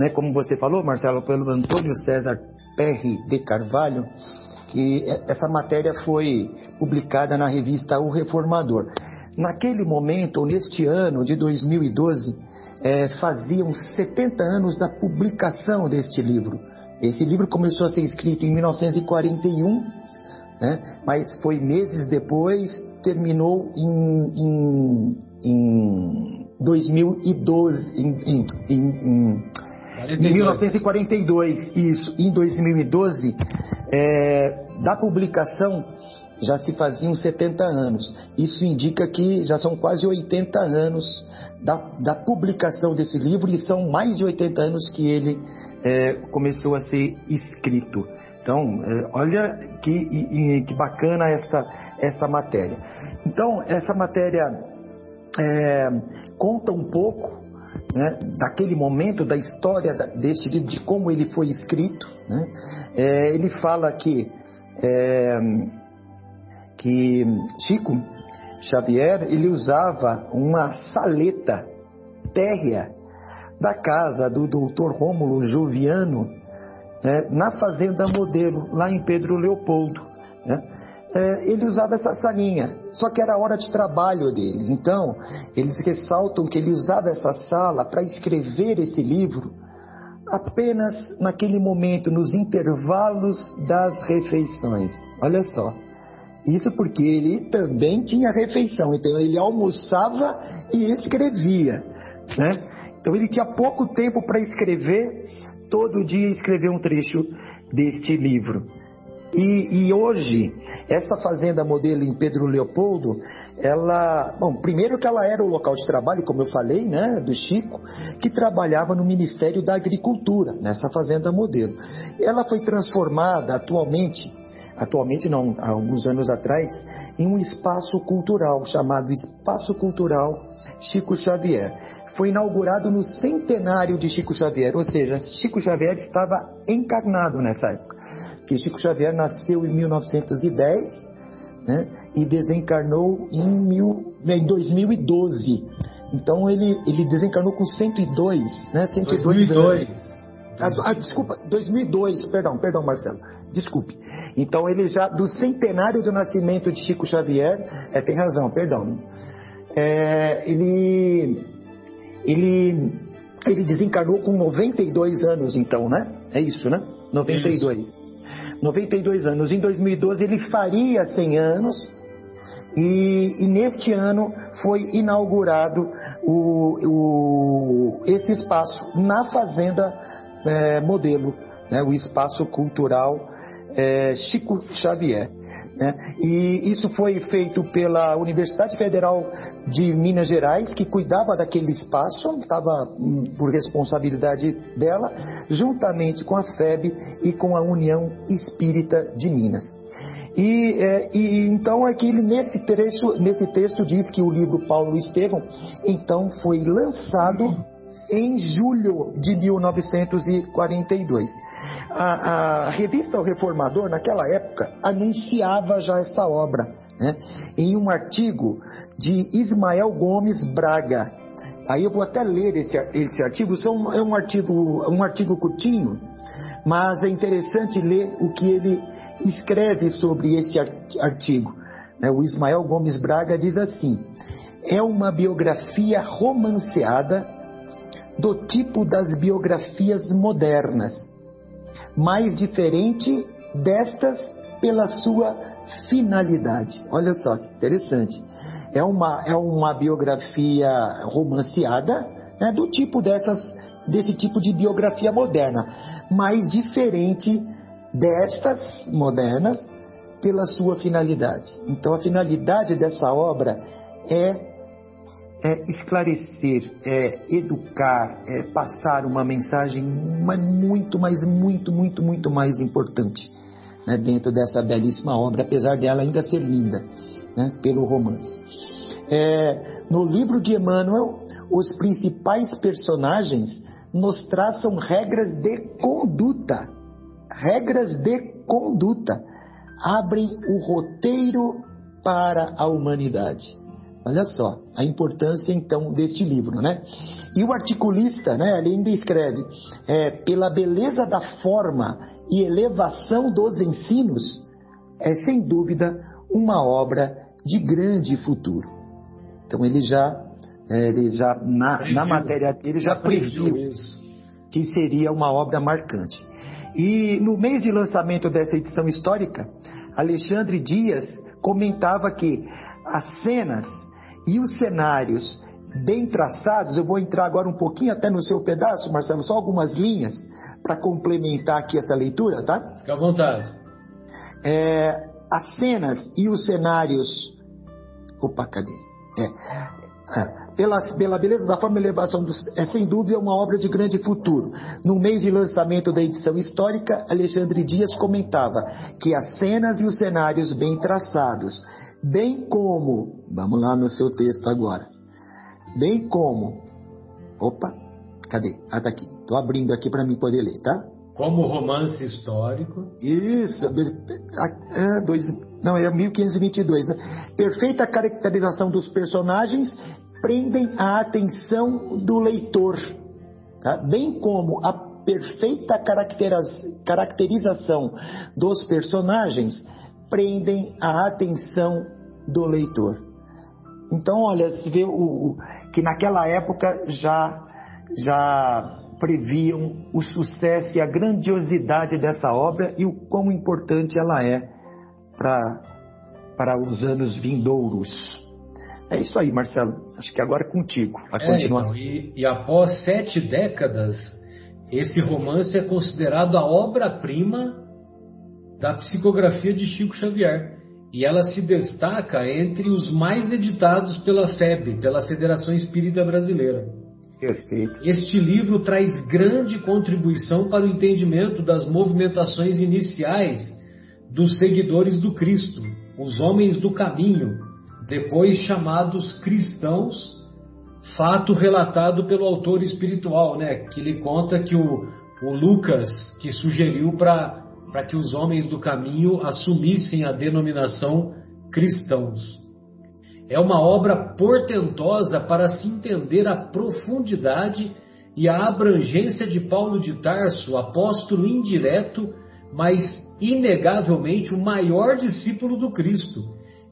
Speaker 5: né, como você falou, Marcelo, pelo Antônio César Perry de Carvalho, que essa matéria foi publicada na revista O Reformador. Naquele momento, ou neste ano de 2012, é, faziam 70 anos da publicação deste livro. Esse livro começou a ser escrito em 1941, né, mas foi meses depois, terminou em, em, em 2012, em, em, em, em 1942, isso, em 2012, é, da publicação já se faziam 70 anos. Isso indica que já são quase 80 anos da, da publicação desse livro e são mais de 80 anos que ele é, começou a ser escrito. Então, é, olha que, que bacana esta, esta matéria. Então, essa matéria é, conta um pouco né, daquele momento, da história deste livro, de como ele foi escrito. Né? É, ele fala que, é, que Chico Xavier ele usava uma saleta térrea da casa do doutor Rômulo Joviano né, na Fazenda Modelo, lá em Pedro Leopoldo. Né? É, ele usava essa salinha, só que era hora de trabalho dele. Então, eles ressaltam que ele usava essa sala para escrever esse livro apenas naquele momento, nos intervalos das refeições. Olha só. Isso porque ele também tinha refeição, então ele almoçava e escrevia, né? Então ele tinha pouco tempo para escrever, todo dia escrever um trecho deste livro. E, e, hoje, essa fazenda modelo em Pedro Leopoldo, ela, bom, primeiro que ela era o local de trabalho, como eu falei, né, do Chico, que trabalhava no Ministério da Agricultura, nessa fazenda modelo. Ela foi transformada atualmente, atualmente não, há alguns anos atrás, em um espaço cultural chamado Espaço Cultural Chico Xavier. Foi inaugurado no centenário de Chico Xavier, ou seja, Chico Xavier estava encarnado nessa época que Chico Xavier nasceu em 1910 né, e desencarnou em, mil, em 2012. Então ele, ele desencarnou com 102, né? 102
Speaker 1: 2002.
Speaker 5: anos. Ah, ah, desculpa, 2002, perdão, perdão, Marcelo, desculpe. Então ele já, do centenário do nascimento de Chico Xavier, é, tem razão, perdão. É, ele, ele, ele desencarnou com 92 anos, então, né? É isso, né? 92. Isso. 92 anos. Em 2012 ele faria 100 anos. E, e neste ano foi inaugurado o, o, esse espaço na Fazenda é, Modelo, né, o espaço cultural é, Chico Xavier. Né? E isso foi feito pela Universidade Federal de Minas Gerais, que cuidava daquele espaço, estava hum, por responsabilidade dela, juntamente com a FEB e com a União Espírita de Minas. E, é, e, então aqui nesse trecho, nesse texto diz que o livro Paulo Estevão então foi lançado em julho de 1942. A, a revista O Reformador, naquela época, anunciava já esta obra, né, em um artigo de Ismael Gomes Braga. Aí eu vou até ler esse, esse artigo, um, é um artigo, um artigo curtinho, mas é interessante ler o que ele escreve sobre esse artigo. Né, o Ismael Gomes Braga diz assim: é uma biografia romanceada do tipo das biografias modernas, mais diferente destas pela sua finalidade. Olha só, interessante. É uma, é uma biografia romanceada, né, do tipo dessas, desse tipo de biografia moderna, mais diferente destas modernas pela sua finalidade. Então, a finalidade dessa obra é é esclarecer, é educar, é passar uma mensagem mas muito, mas muito, muito, muito mais importante né, dentro dessa belíssima obra, apesar dela ainda ser linda né, pelo romance. É, no livro de Emmanuel, os principais personagens nos traçam regras de conduta. Regras de conduta. Abrem o roteiro para a humanidade. Olha só a importância então deste livro, né? E o articulista, né, ele ainda escreve, é, pela beleza da forma e elevação dos ensinos, é sem dúvida uma obra de grande futuro. Então ele já, é, ele já na, na matéria dele já previu que seria uma obra marcante. E no mês de lançamento dessa edição histórica, Alexandre Dias comentava que as cenas e os cenários bem traçados, eu vou entrar agora um pouquinho até no seu pedaço, Marcelo, só algumas linhas para complementar aqui essa leitura, tá?
Speaker 1: Fique à vontade.
Speaker 5: É, as cenas e os cenários. Opa, cadê? É, é, pela, pela beleza da forma e elevação, dos, é sem dúvida uma obra de grande futuro. No mês de lançamento da edição histórica, Alexandre Dias comentava que as cenas e os cenários bem traçados, bem como, vamos lá no seu texto agora, bem como, opa, cadê? Ah, tá aqui. Estou abrindo aqui para mim poder ler, tá?
Speaker 1: Como romance histórico.
Speaker 5: Isso, é, dois, não, é 1522. Né? Perfeita caracterização dos personagens prendem a atenção do leitor, tá? bem como a perfeita caracterização dos personagens prendem a atenção do leitor. Então, olha, se vê o, o, que naquela época já já previam o sucesso e a grandiosidade dessa obra e o quão importante ela é para para os anos vindouros. É isso aí, Marcelo. Acho que agora é contigo.
Speaker 1: A é, então, e, e após sete décadas, esse romance é considerado a obra-prima da psicografia de Chico Xavier. E ela se destaca entre os mais editados pela FEB, pela Federação Espírita Brasileira.
Speaker 5: Perfeito.
Speaker 1: Este livro traz grande contribuição para o entendimento das movimentações iniciais dos seguidores do Cristo, os homens do caminho, depois chamados cristãos, fato relatado pelo autor espiritual, né? Que ele conta que o, o Lucas que sugeriu para que os homens do caminho assumissem a denominação cristãos. É uma obra portentosa para se entender a profundidade e a abrangência de Paulo de Tarso, apóstolo indireto, mas inegavelmente o maior discípulo do Cristo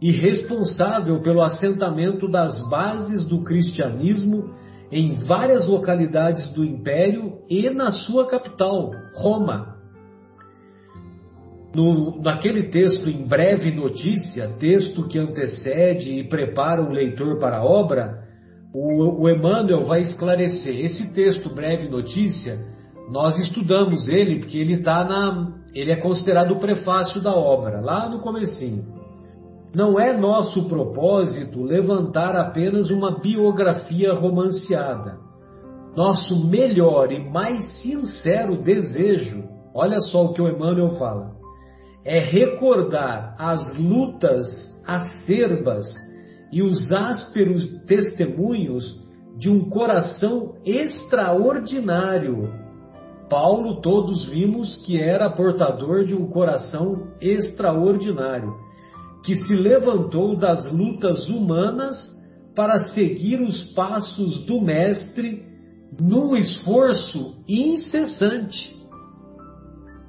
Speaker 1: e responsável pelo assentamento das bases do cristianismo em várias localidades do império e na sua capital, Roma no, naquele texto em breve notícia, texto que antecede e prepara o leitor para a obra, o, o Emmanuel vai esclarecer. Esse texto breve notícia, nós estudamos ele porque ele tá na, ele é considerado o prefácio da obra, lá no comecinho. Não é nosso propósito levantar apenas uma biografia romanceada. Nosso melhor e mais sincero desejo, olha só o que o Emmanuel fala, é recordar as lutas acerbas e os ásperos testemunhos de um coração extraordinário. Paulo, todos vimos que era portador de um coração extraordinário, que se levantou das lutas humanas para seguir os passos do Mestre num esforço incessante.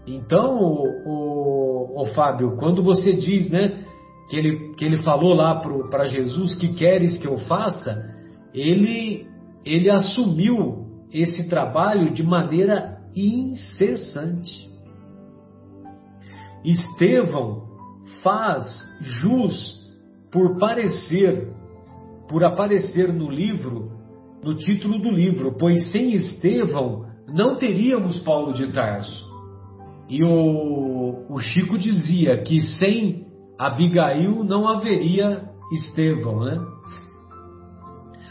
Speaker 1: Então, o, o, o, Fábio, quando você diz, né, que ele, que ele falou lá para Jesus que queres que eu faça, ele, ele assumiu esse trabalho de maneira incessante. Estevão faz jus por parecer, por aparecer no livro, no título do livro, pois sem Estevão não teríamos Paulo de Tarso. E o, o Chico dizia que sem Abigail não haveria Estevão, né?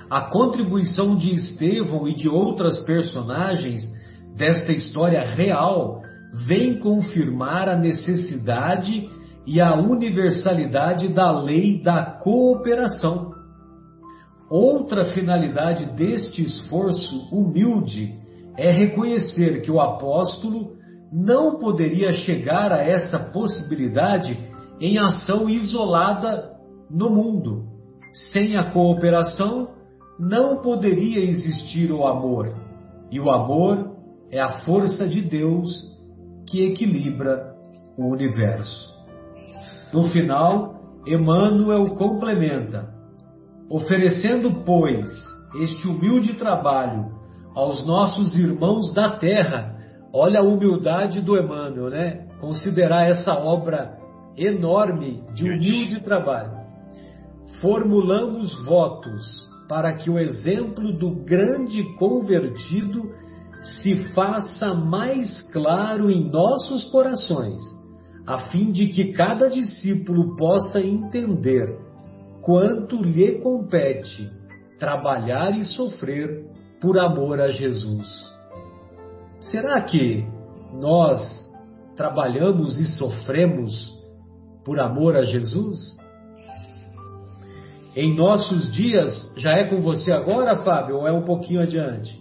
Speaker 1: A contribuição de Estevão e de outras personagens desta história real vem confirmar a necessidade e a universalidade da lei da cooperação. Outra finalidade deste esforço humilde é reconhecer que o apóstolo não poderia chegar a essa possibilidade em ação isolada no mundo. Sem a cooperação, não poderia existir o amor. E o amor é a força de Deus que equilibra o universo. No final, Emmanuel complementa: oferecendo, pois, este humilde trabalho aos nossos irmãos da terra. Olha a humildade do Emmanuel, né? Considerar essa obra enorme de humilde trabalho. Formulamos votos para que o exemplo do grande convertido se faça mais claro em nossos corações, a fim de que cada discípulo possa entender quanto lhe compete trabalhar e sofrer por amor a Jesus. Será que nós trabalhamos e sofremos por amor a Jesus? Em nossos dias, já é com você agora, Fábio, ou é um pouquinho adiante?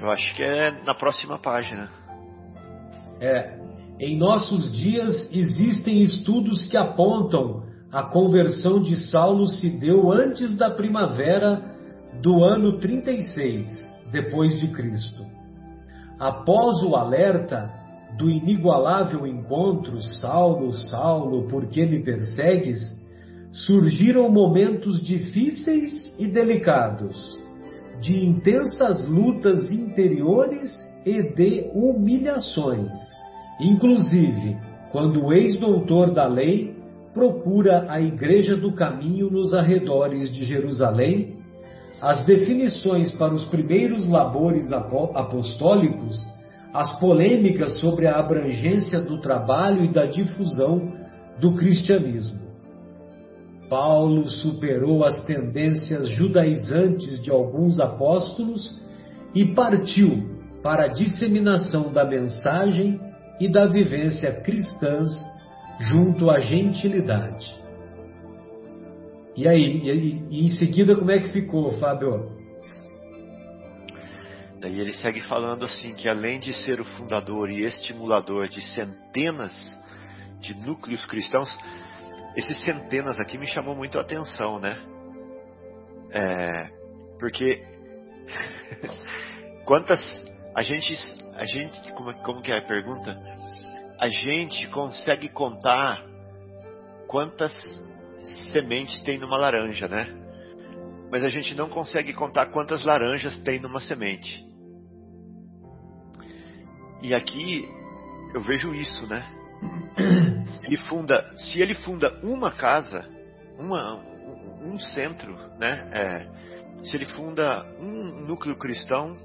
Speaker 4: Eu acho que é na próxima página.
Speaker 1: É. Em nossos dias existem estudos que apontam a conversão de Saulo se deu antes da primavera do ano 36 depois de Cristo. Após o alerta do inigualável encontro Saulo, Saulo, por que me persegues? Surgiram momentos difíceis e delicados, de intensas lutas interiores e de humilhações, inclusive quando o ex-doutor da lei procura a Igreja do Caminho nos arredores de Jerusalém as definições para os primeiros labores apostólicos, as polêmicas sobre a abrangência do trabalho e da difusão do cristianismo. Paulo superou as tendências judaizantes de alguns apóstolos e partiu para a disseminação da mensagem e da vivência cristãs junto à gentilidade. E aí, e, e em seguida como é que ficou, Fábio?
Speaker 4: Daí ele segue falando assim que além de ser o fundador e estimulador de centenas de núcleos cristãos, esses centenas aqui me chamou muito a atenção, né? É, porque <laughs> quantas a gente a gente como, como que é a pergunta? A gente consegue contar quantas sementes tem numa laranja, né? Mas a gente não consegue contar quantas laranjas tem numa semente. E aqui eu vejo isso, né? Ele funda, se ele funda uma casa, uma, um, centro, né? É, se ele funda um núcleo cristão,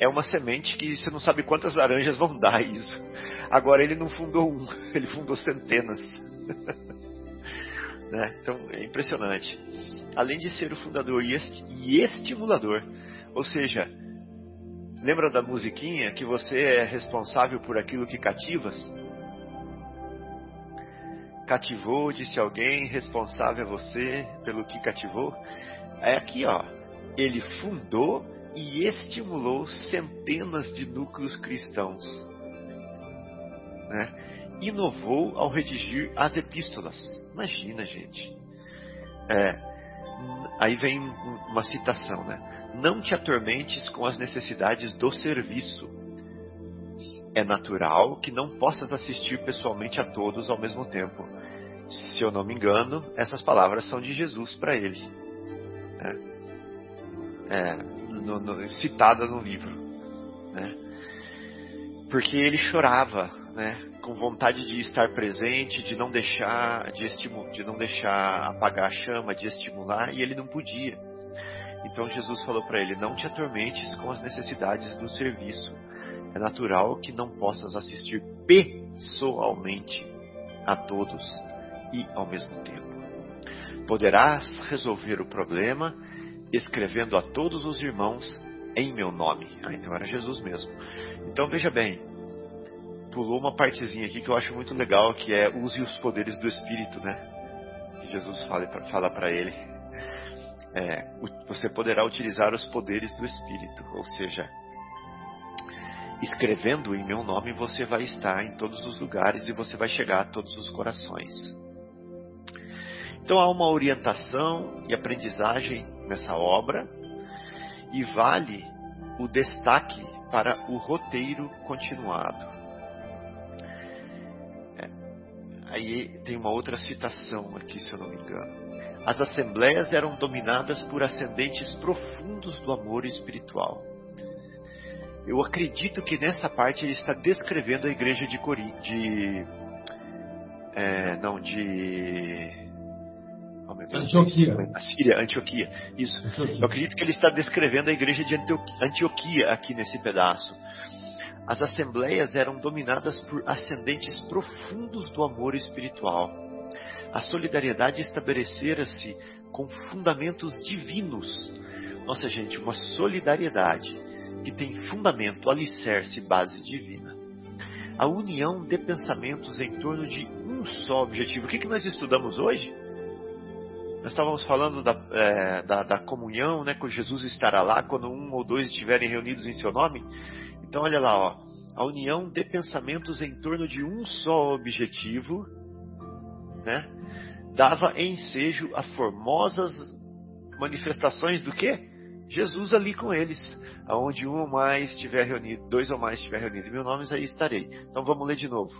Speaker 4: é uma semente que você não sabe quantas laranjas vão <laughs> dar isso. Agora ele não fundou um, ele fundou centenas. <laughs> Né? Então é impressionante. Além de ser o fundador e estimulador, ou seja, lembra da musiquinha que você é responsável por aquilo que cativas? Cativou, disse alguém, responsável é você pelo que cativou. É aqui, ó. Ele fundou e estimulou centenas de núcleos cristãos. Né? inovou ao redigir as epístolas. Imagina, gente. É, aí vem uma citação, né? Não te atormentes com as necessidades do serviço. É natural que não possas assistir pessoalmente a todos ao mesmo tempo. Se eu não me engano, essas palavras são de Jesus para ele. Né? É, no, no, citada no livro. Né? Porque ele chorava, né? Com vontade de estar presente, de não deixar, de, de não deixar apagar a chama, de estimular, e ele não podia. Então Jesus falou para ele: Não te atormentes com as necessidades do serviço. É natural que não possas assistir pessoalmente a todos e ao mesmo tempo. Poderás resolver o problema escrevendo a todos os irmãos em meu nome. Ah, então era Jesus mesmo. Então veja bem, pulou uma partezinha aqui que eu acho muito legal, que é use os poderes do Espírito, né? Que Jesus fala para ele. É, você poderá utilizar os poderes do Espírito, ou seja, escrevendo em meu nome, você vai estar em todos os lugares e você vai chegar a todos os corações. Então há uma orientação e aprendizagem nessa obra e vale o destaque para o roteiro continuado. Aí tem uma outra citação aqui, se eu não me engano. As assembleias eram dominadas por ascendentes profundos do amor espiritual. Eu acredito que nessa parte ele está descrevendo a igreja de Corinto, de é, não de
Speaker 1: oh, Deus, Antioquia.
Speaker 4: A Síria, Antioquia. Isso. Antioquia. Eu acredito que ele está descrevendo a igreja de Antioquia aqui nesse pedaço. As assembleias eram dominadas por ascendentes profundos do amor espiritual. A solidariedade estabelecera-se com fundamentos divinos. Nossa, gente, uma solidariedade que tem fundamento, alicerce base divina. A união de pensamentos em torno de um só objetivo. O que, que nós estudamos hoje? Nós estávamos falando da, é, da, da, comunhão, né? Que Jesus estará lá quando um ou dois estiverem reunidos em seu nome. Então, olha lá, ó. A união de pensamentos em torno de um só objetivo, né? Dava ensejo a formosas manifestações do que? Jesus ali com eles, aonde um ou mais estiver reunido, dois ou mais estiver reunido em meu nome, aí estarei. Então vamos ler de novo.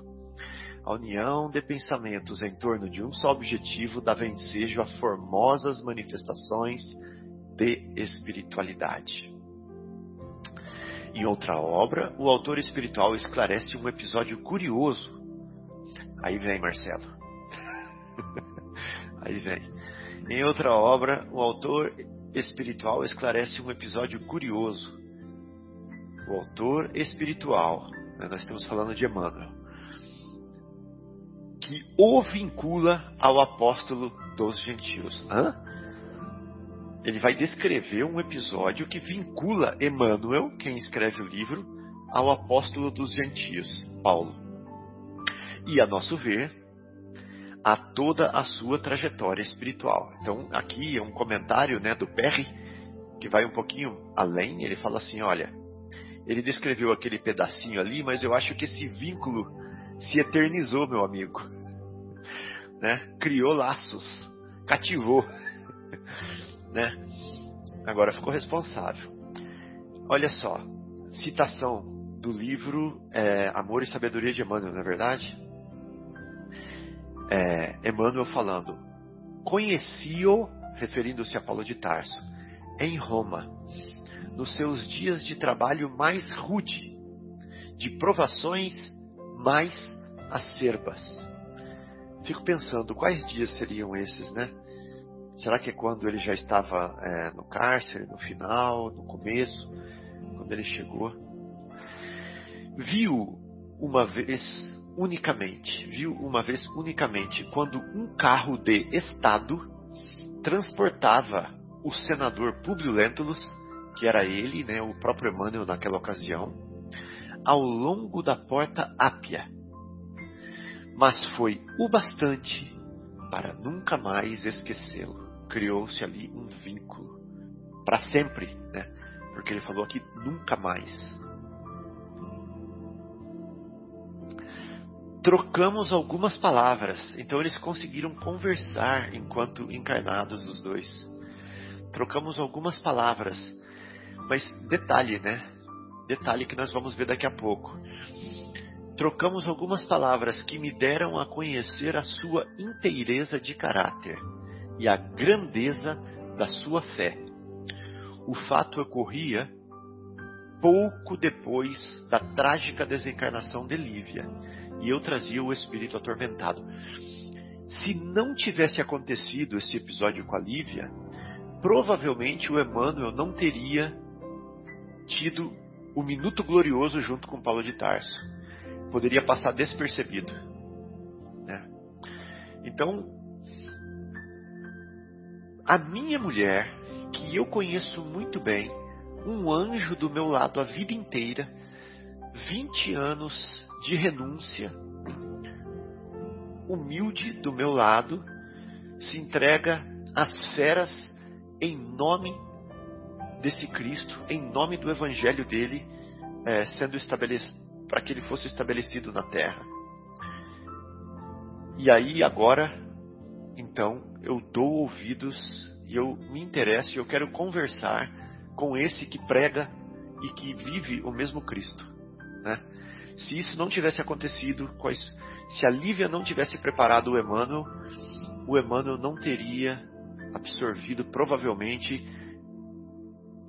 Speaker 4: A união de pensamentos em torno de um só objetivo dá ensejo a formosas manifestações de espiritualidade. Em outra obra, o autor espiritual esclarece um episódio curioso. Aí vem, Marcelo. <laughs> Aí vem. Em outra obra, o autor espiritual esclarece um episódio curioso. O autor espiritual, né, nós estamos falando de Emmanuel, que o vincula ao apóstolo dos gentios. Hã? Ele vai descrever um episódio que vincula Emmanuel, quem escreve o livro, ao apóstolo dos gentios, Paulo. E, a nosso ver, a toda a sua trajetória espiritual. Então, aqui é um comentário né, do Perry, que vai um pouquinho além. Ele fala assim: olha, ele descreveu aquele pedacinho ali, mas eu acho que esse vínculo se eternizou, meu amigo. <laughs> Né? Criou laços, cativou. <laughs> Né? Agora ficou responsável. Olha só, citação do livro é, Amor e Sabedoria de Emmanuel, não é verdade? É, Emmanuel falando: Conheci-o, referindo-se a Paulo de Tarso, em Roma, nos seus dias de trabalho mais rude, de provações mais acerbas. Fico pensando, quais dias seriam esses, né? Será que é quando ele já estava é, no cárcere, no final, no começo, quando ele chegou? Viu uma vez unicamente, viu uma vez unicamente, quando um carro de Estado transportava o senador Publio Lentulus, que era ele, né, o próprio Emmanuel naquela ocasião, ao longo da porta Ápia, mas foi o bastante para nunca mais esquecê-lo. Criou-se ali um vínculo para sempre, né? Porque ele falou aqui nunca mais. Trocamos algumas palavras, então eles conseguiram conversar enquanto encarnados os dois. Trocamos algumas palavras, mas detalhe, né? Detalhe que nós vamos ver daqui a pouco trocamos algumas palavras que me deram a conhecer a sua inteireza de caráter e a grandeza da sua fé. O fato ocorria pouco depois da trágica desencarnação de Lívia, e eu trazia o espírito atormentado. Se não tivesse acontecido esse episódio com a Lívia, provavelmente o Emmanuel não teria tido o minuto glorioso junto com Paulo de Tarso poderia passar despercebido. Né? Então, a minha mulher, que eu conheço muito bem, um anjo do meu lado a vida inteira, 20 anos de renúncia, humilde do meu lado, se entrega às feras em nome desse Cristo, em nome do Evangelho dele, é, sendo estabelecido, para que ele fosse estabelecido na terra. E aí agora, então, eu dou ouvidos e eu me interesso e eu quero conversar com esse que prega e que vive o mesmo Cristo. Né? Se isso não tivesse acontecido, se a Lívia não tivesse preparado o Emmanuel, o Emmanuel não teria absorvido provavelmente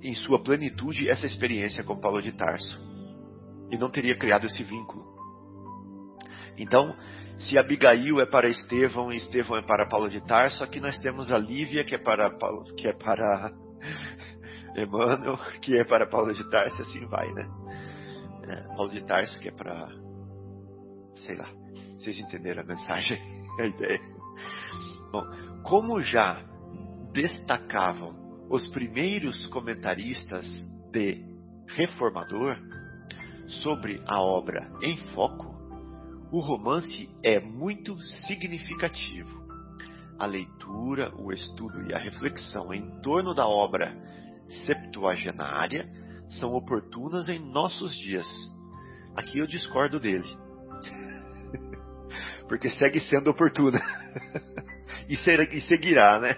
Speaker 4: em sua plenitude essa experiência com Paulo de Tarso e não teria criado esse vínculo. Então, se Abigail é para Estevão e Estevão é para Paulo de Tarso, aqui nós temos a Lívia que é para Paulo, que é para <laughs> Emmanuel, que é para Paulo de Tarso, assim vai, né? É, Paulo de Tarso que é para sei lá, vocês entenderam a mensagem, <laughs> a ideia. Bom, como já destacavam os primeiros comentaristas de Reformador sobre a obra em foco, o romance é muito significativo. A leitura, o estudo e a reflexão em torno da obra septuagenária são oportunas em nossos dias. Aqui eu discordo dele. <laughs> Porque segue sendo oportuna. <laughs> e, seguirá, né?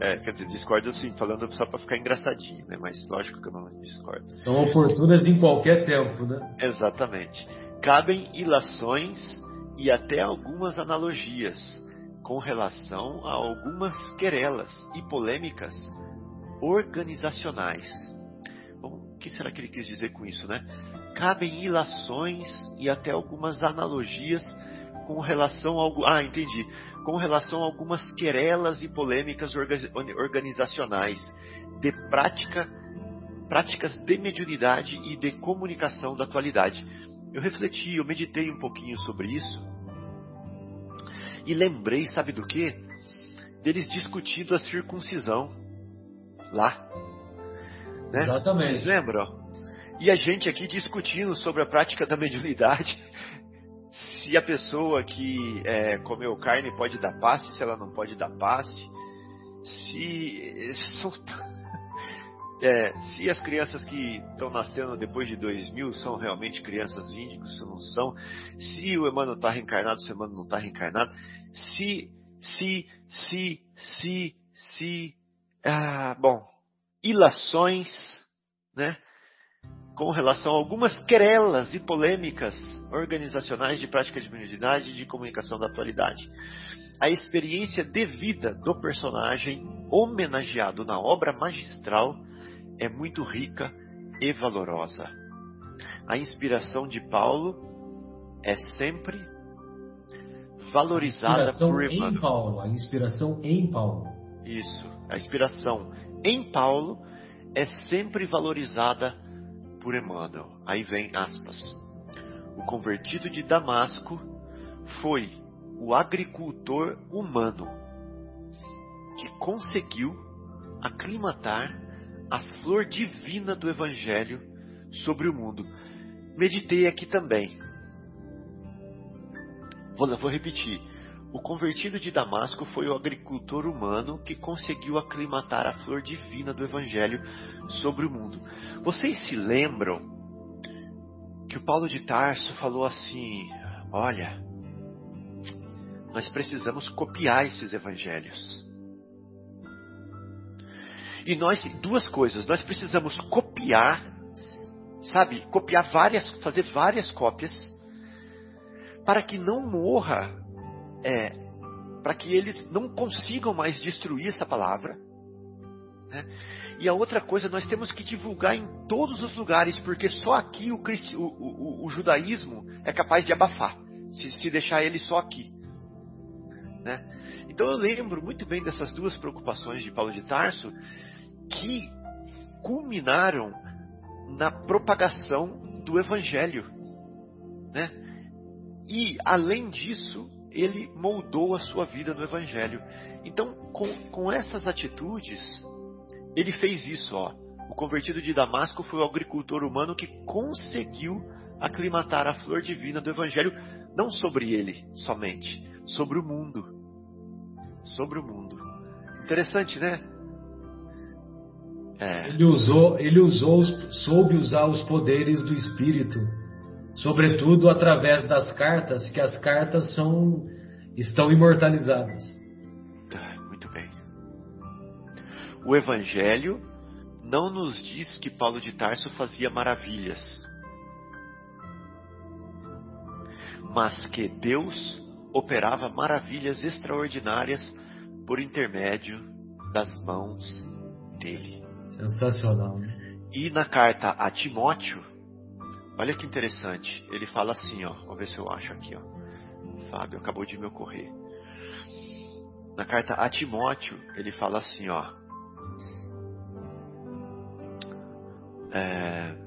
Speaker 4: É, quer dizer, discordo assim, falando só para ficar engraçadinho, né? Mas lógico que eu não discordo.
Speaker 1: São oportunas em qualquer tempo, né?
Speaker 4: Exatamente. Cabem ilações e até algumas analogias com relação a algumas querelas e polêmicas organizacionais. Bom, o que será que ele quis dizer com isso, né? Cabem ilações e até algumas analogias com relação ao. Ah, entendi com relação a algumas querelas e polêmicas organizacionais de prática, práticas de mediunidade e de comunicação da atualidade. Eu refleti, eu meditei um pouquinho sobre isso e lembrei, sabe do que? Deles discutindo a circuncisão lá. Né?
Speaker 1: Exatamente.
Speaker 4: Vocês lembram? E a gente aqui discutindo sobre a prática da mediunidade <laughs> se a pessoa que é, comeu carne pode dar passe, se ela não pode dar passe, se, é, se as crianças que estão nascendo depois de 2000 são realmente crianças índicos, se não são, se o Emmanuel está reencarnado, se o Emmanuel não está reencarnado, se, se, se, se, se, ah, bom, ilações, né? com relação a algumas querelas e polêmicas organizacionais de prática de mediunidade e de comunicação da atualidade. A experiência de vida do personagem homenageado na obra magistral é muito rica e valorosa. A inspiração de Paulo é sempre valorizada por
Speaker 1: Emmanuel. Em Paulo, a inspiração em Paulo.
Speaker 4: Isso, a inspiração em Paulo é sempre valorizada por Emmanuel. Aí vem aspas. O convertido de Damasco foi o agricultor humano que conseguiu aclimatar a flor divina do Evangelho sobre o mundo. Meditei aqui também. Vou, vou repetir. O convertido de Damasco foi o agricultor humano que conseguiu aclimatar a flor divina do Evangelho sobre o mundo. Vocês se lembram que o Paulo de Tarso falou assim: Olha, nós precisamos copiar esses evangelhos. E nós, duas coisas, nós precisamos copiar, sabe, copiar várias, fazer várias cópias, para que não morra é, para que eles não consigam mais destruir essa palavra. Né? E a outra coisa, nós temos que divulgar em todos os lugares, porque só aqui o, o, o, o judaísmo é capaz de abafar, se, se deixar ele só aqui. Né? Então eu lembro muito bem dessas duas preocupações de Paulo de Tarso, que culminaram na propagação do evangelho. Né? E, além disso, ele moldou a sua vida no Evangelho. Então, com, com essas atitudes, ele fez isso. Ó. O convertido de Damasco foi o agricultor humano que conseguiu aclimatar a flor divina do Evangelho, não sobre ele somente, sobre o mundo. Sobre o mundo. Interessante, né?
Speaker 1: É. Ele usou, ele usou, soube usar os poderes do espírito, sobretudo através das cartas, que as cartas são estão imortalizadas.
Speaker 4: Tá, muito bem. O Evangelho não nos diz que Paulo de Tarso fazia maravilhas, mas que Deus operava maravilhas extraordinárias por intermédio das mãos dele.
Speaker 1: Sensacional. Né?
Speaker 4: E na carta a Timóteo, olha que interessante, ele fala assim, ó, vou ver se eu acho aqui, ó. Fábio acabou de me ocorrer. Na carta a Timóteo, ele fala assim, ó. É,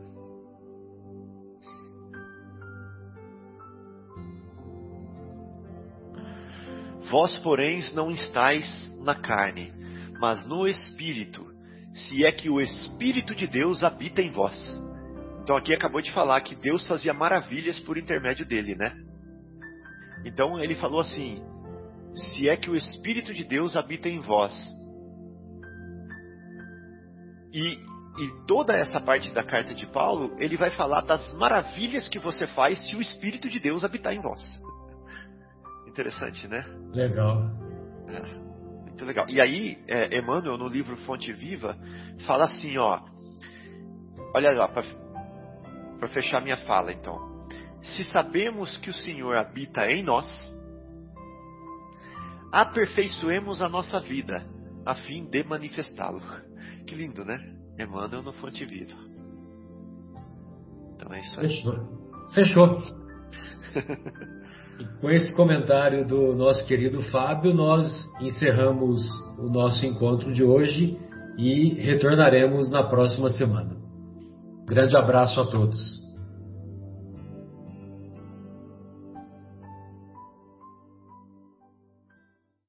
Speaker 4: Vós, porém, não estáis na carne, mas no Espírito, se é que o Espírito de Deus habita em vós. Então aqui acabou de falar que Deus fazia maravilhas por intermédio dele, né? Então ele falou assim: se é que o Espírito de Deus habita em vós. E, e toda essa parte da carta de Paulo, ele vai falar das maravilhas que você faz se o Espírito de Deus habitar em vós. Interessante, né?
Speaker 1: Legal.
Speaker 4: É, muito legal. E aí, é, Emmanuel, no livro Fonte Viva, fala assim, ó. Olha lá, para fechar minha fala, então. Se sabemos que o Senhor habita em nós, aperfeiçoemos a nossa vida, a fim de manifestá-lo. Que lindo, né? Emmanuel no Fonte Viva. Então é isso aí.
Speaker 1: Fechou. Fechou. <laughs> com esse comentário do nosso querido Fábio, nós encerramos o nosso encontro de hoje e retornaremos na próxima semana. Grande abraço a todos.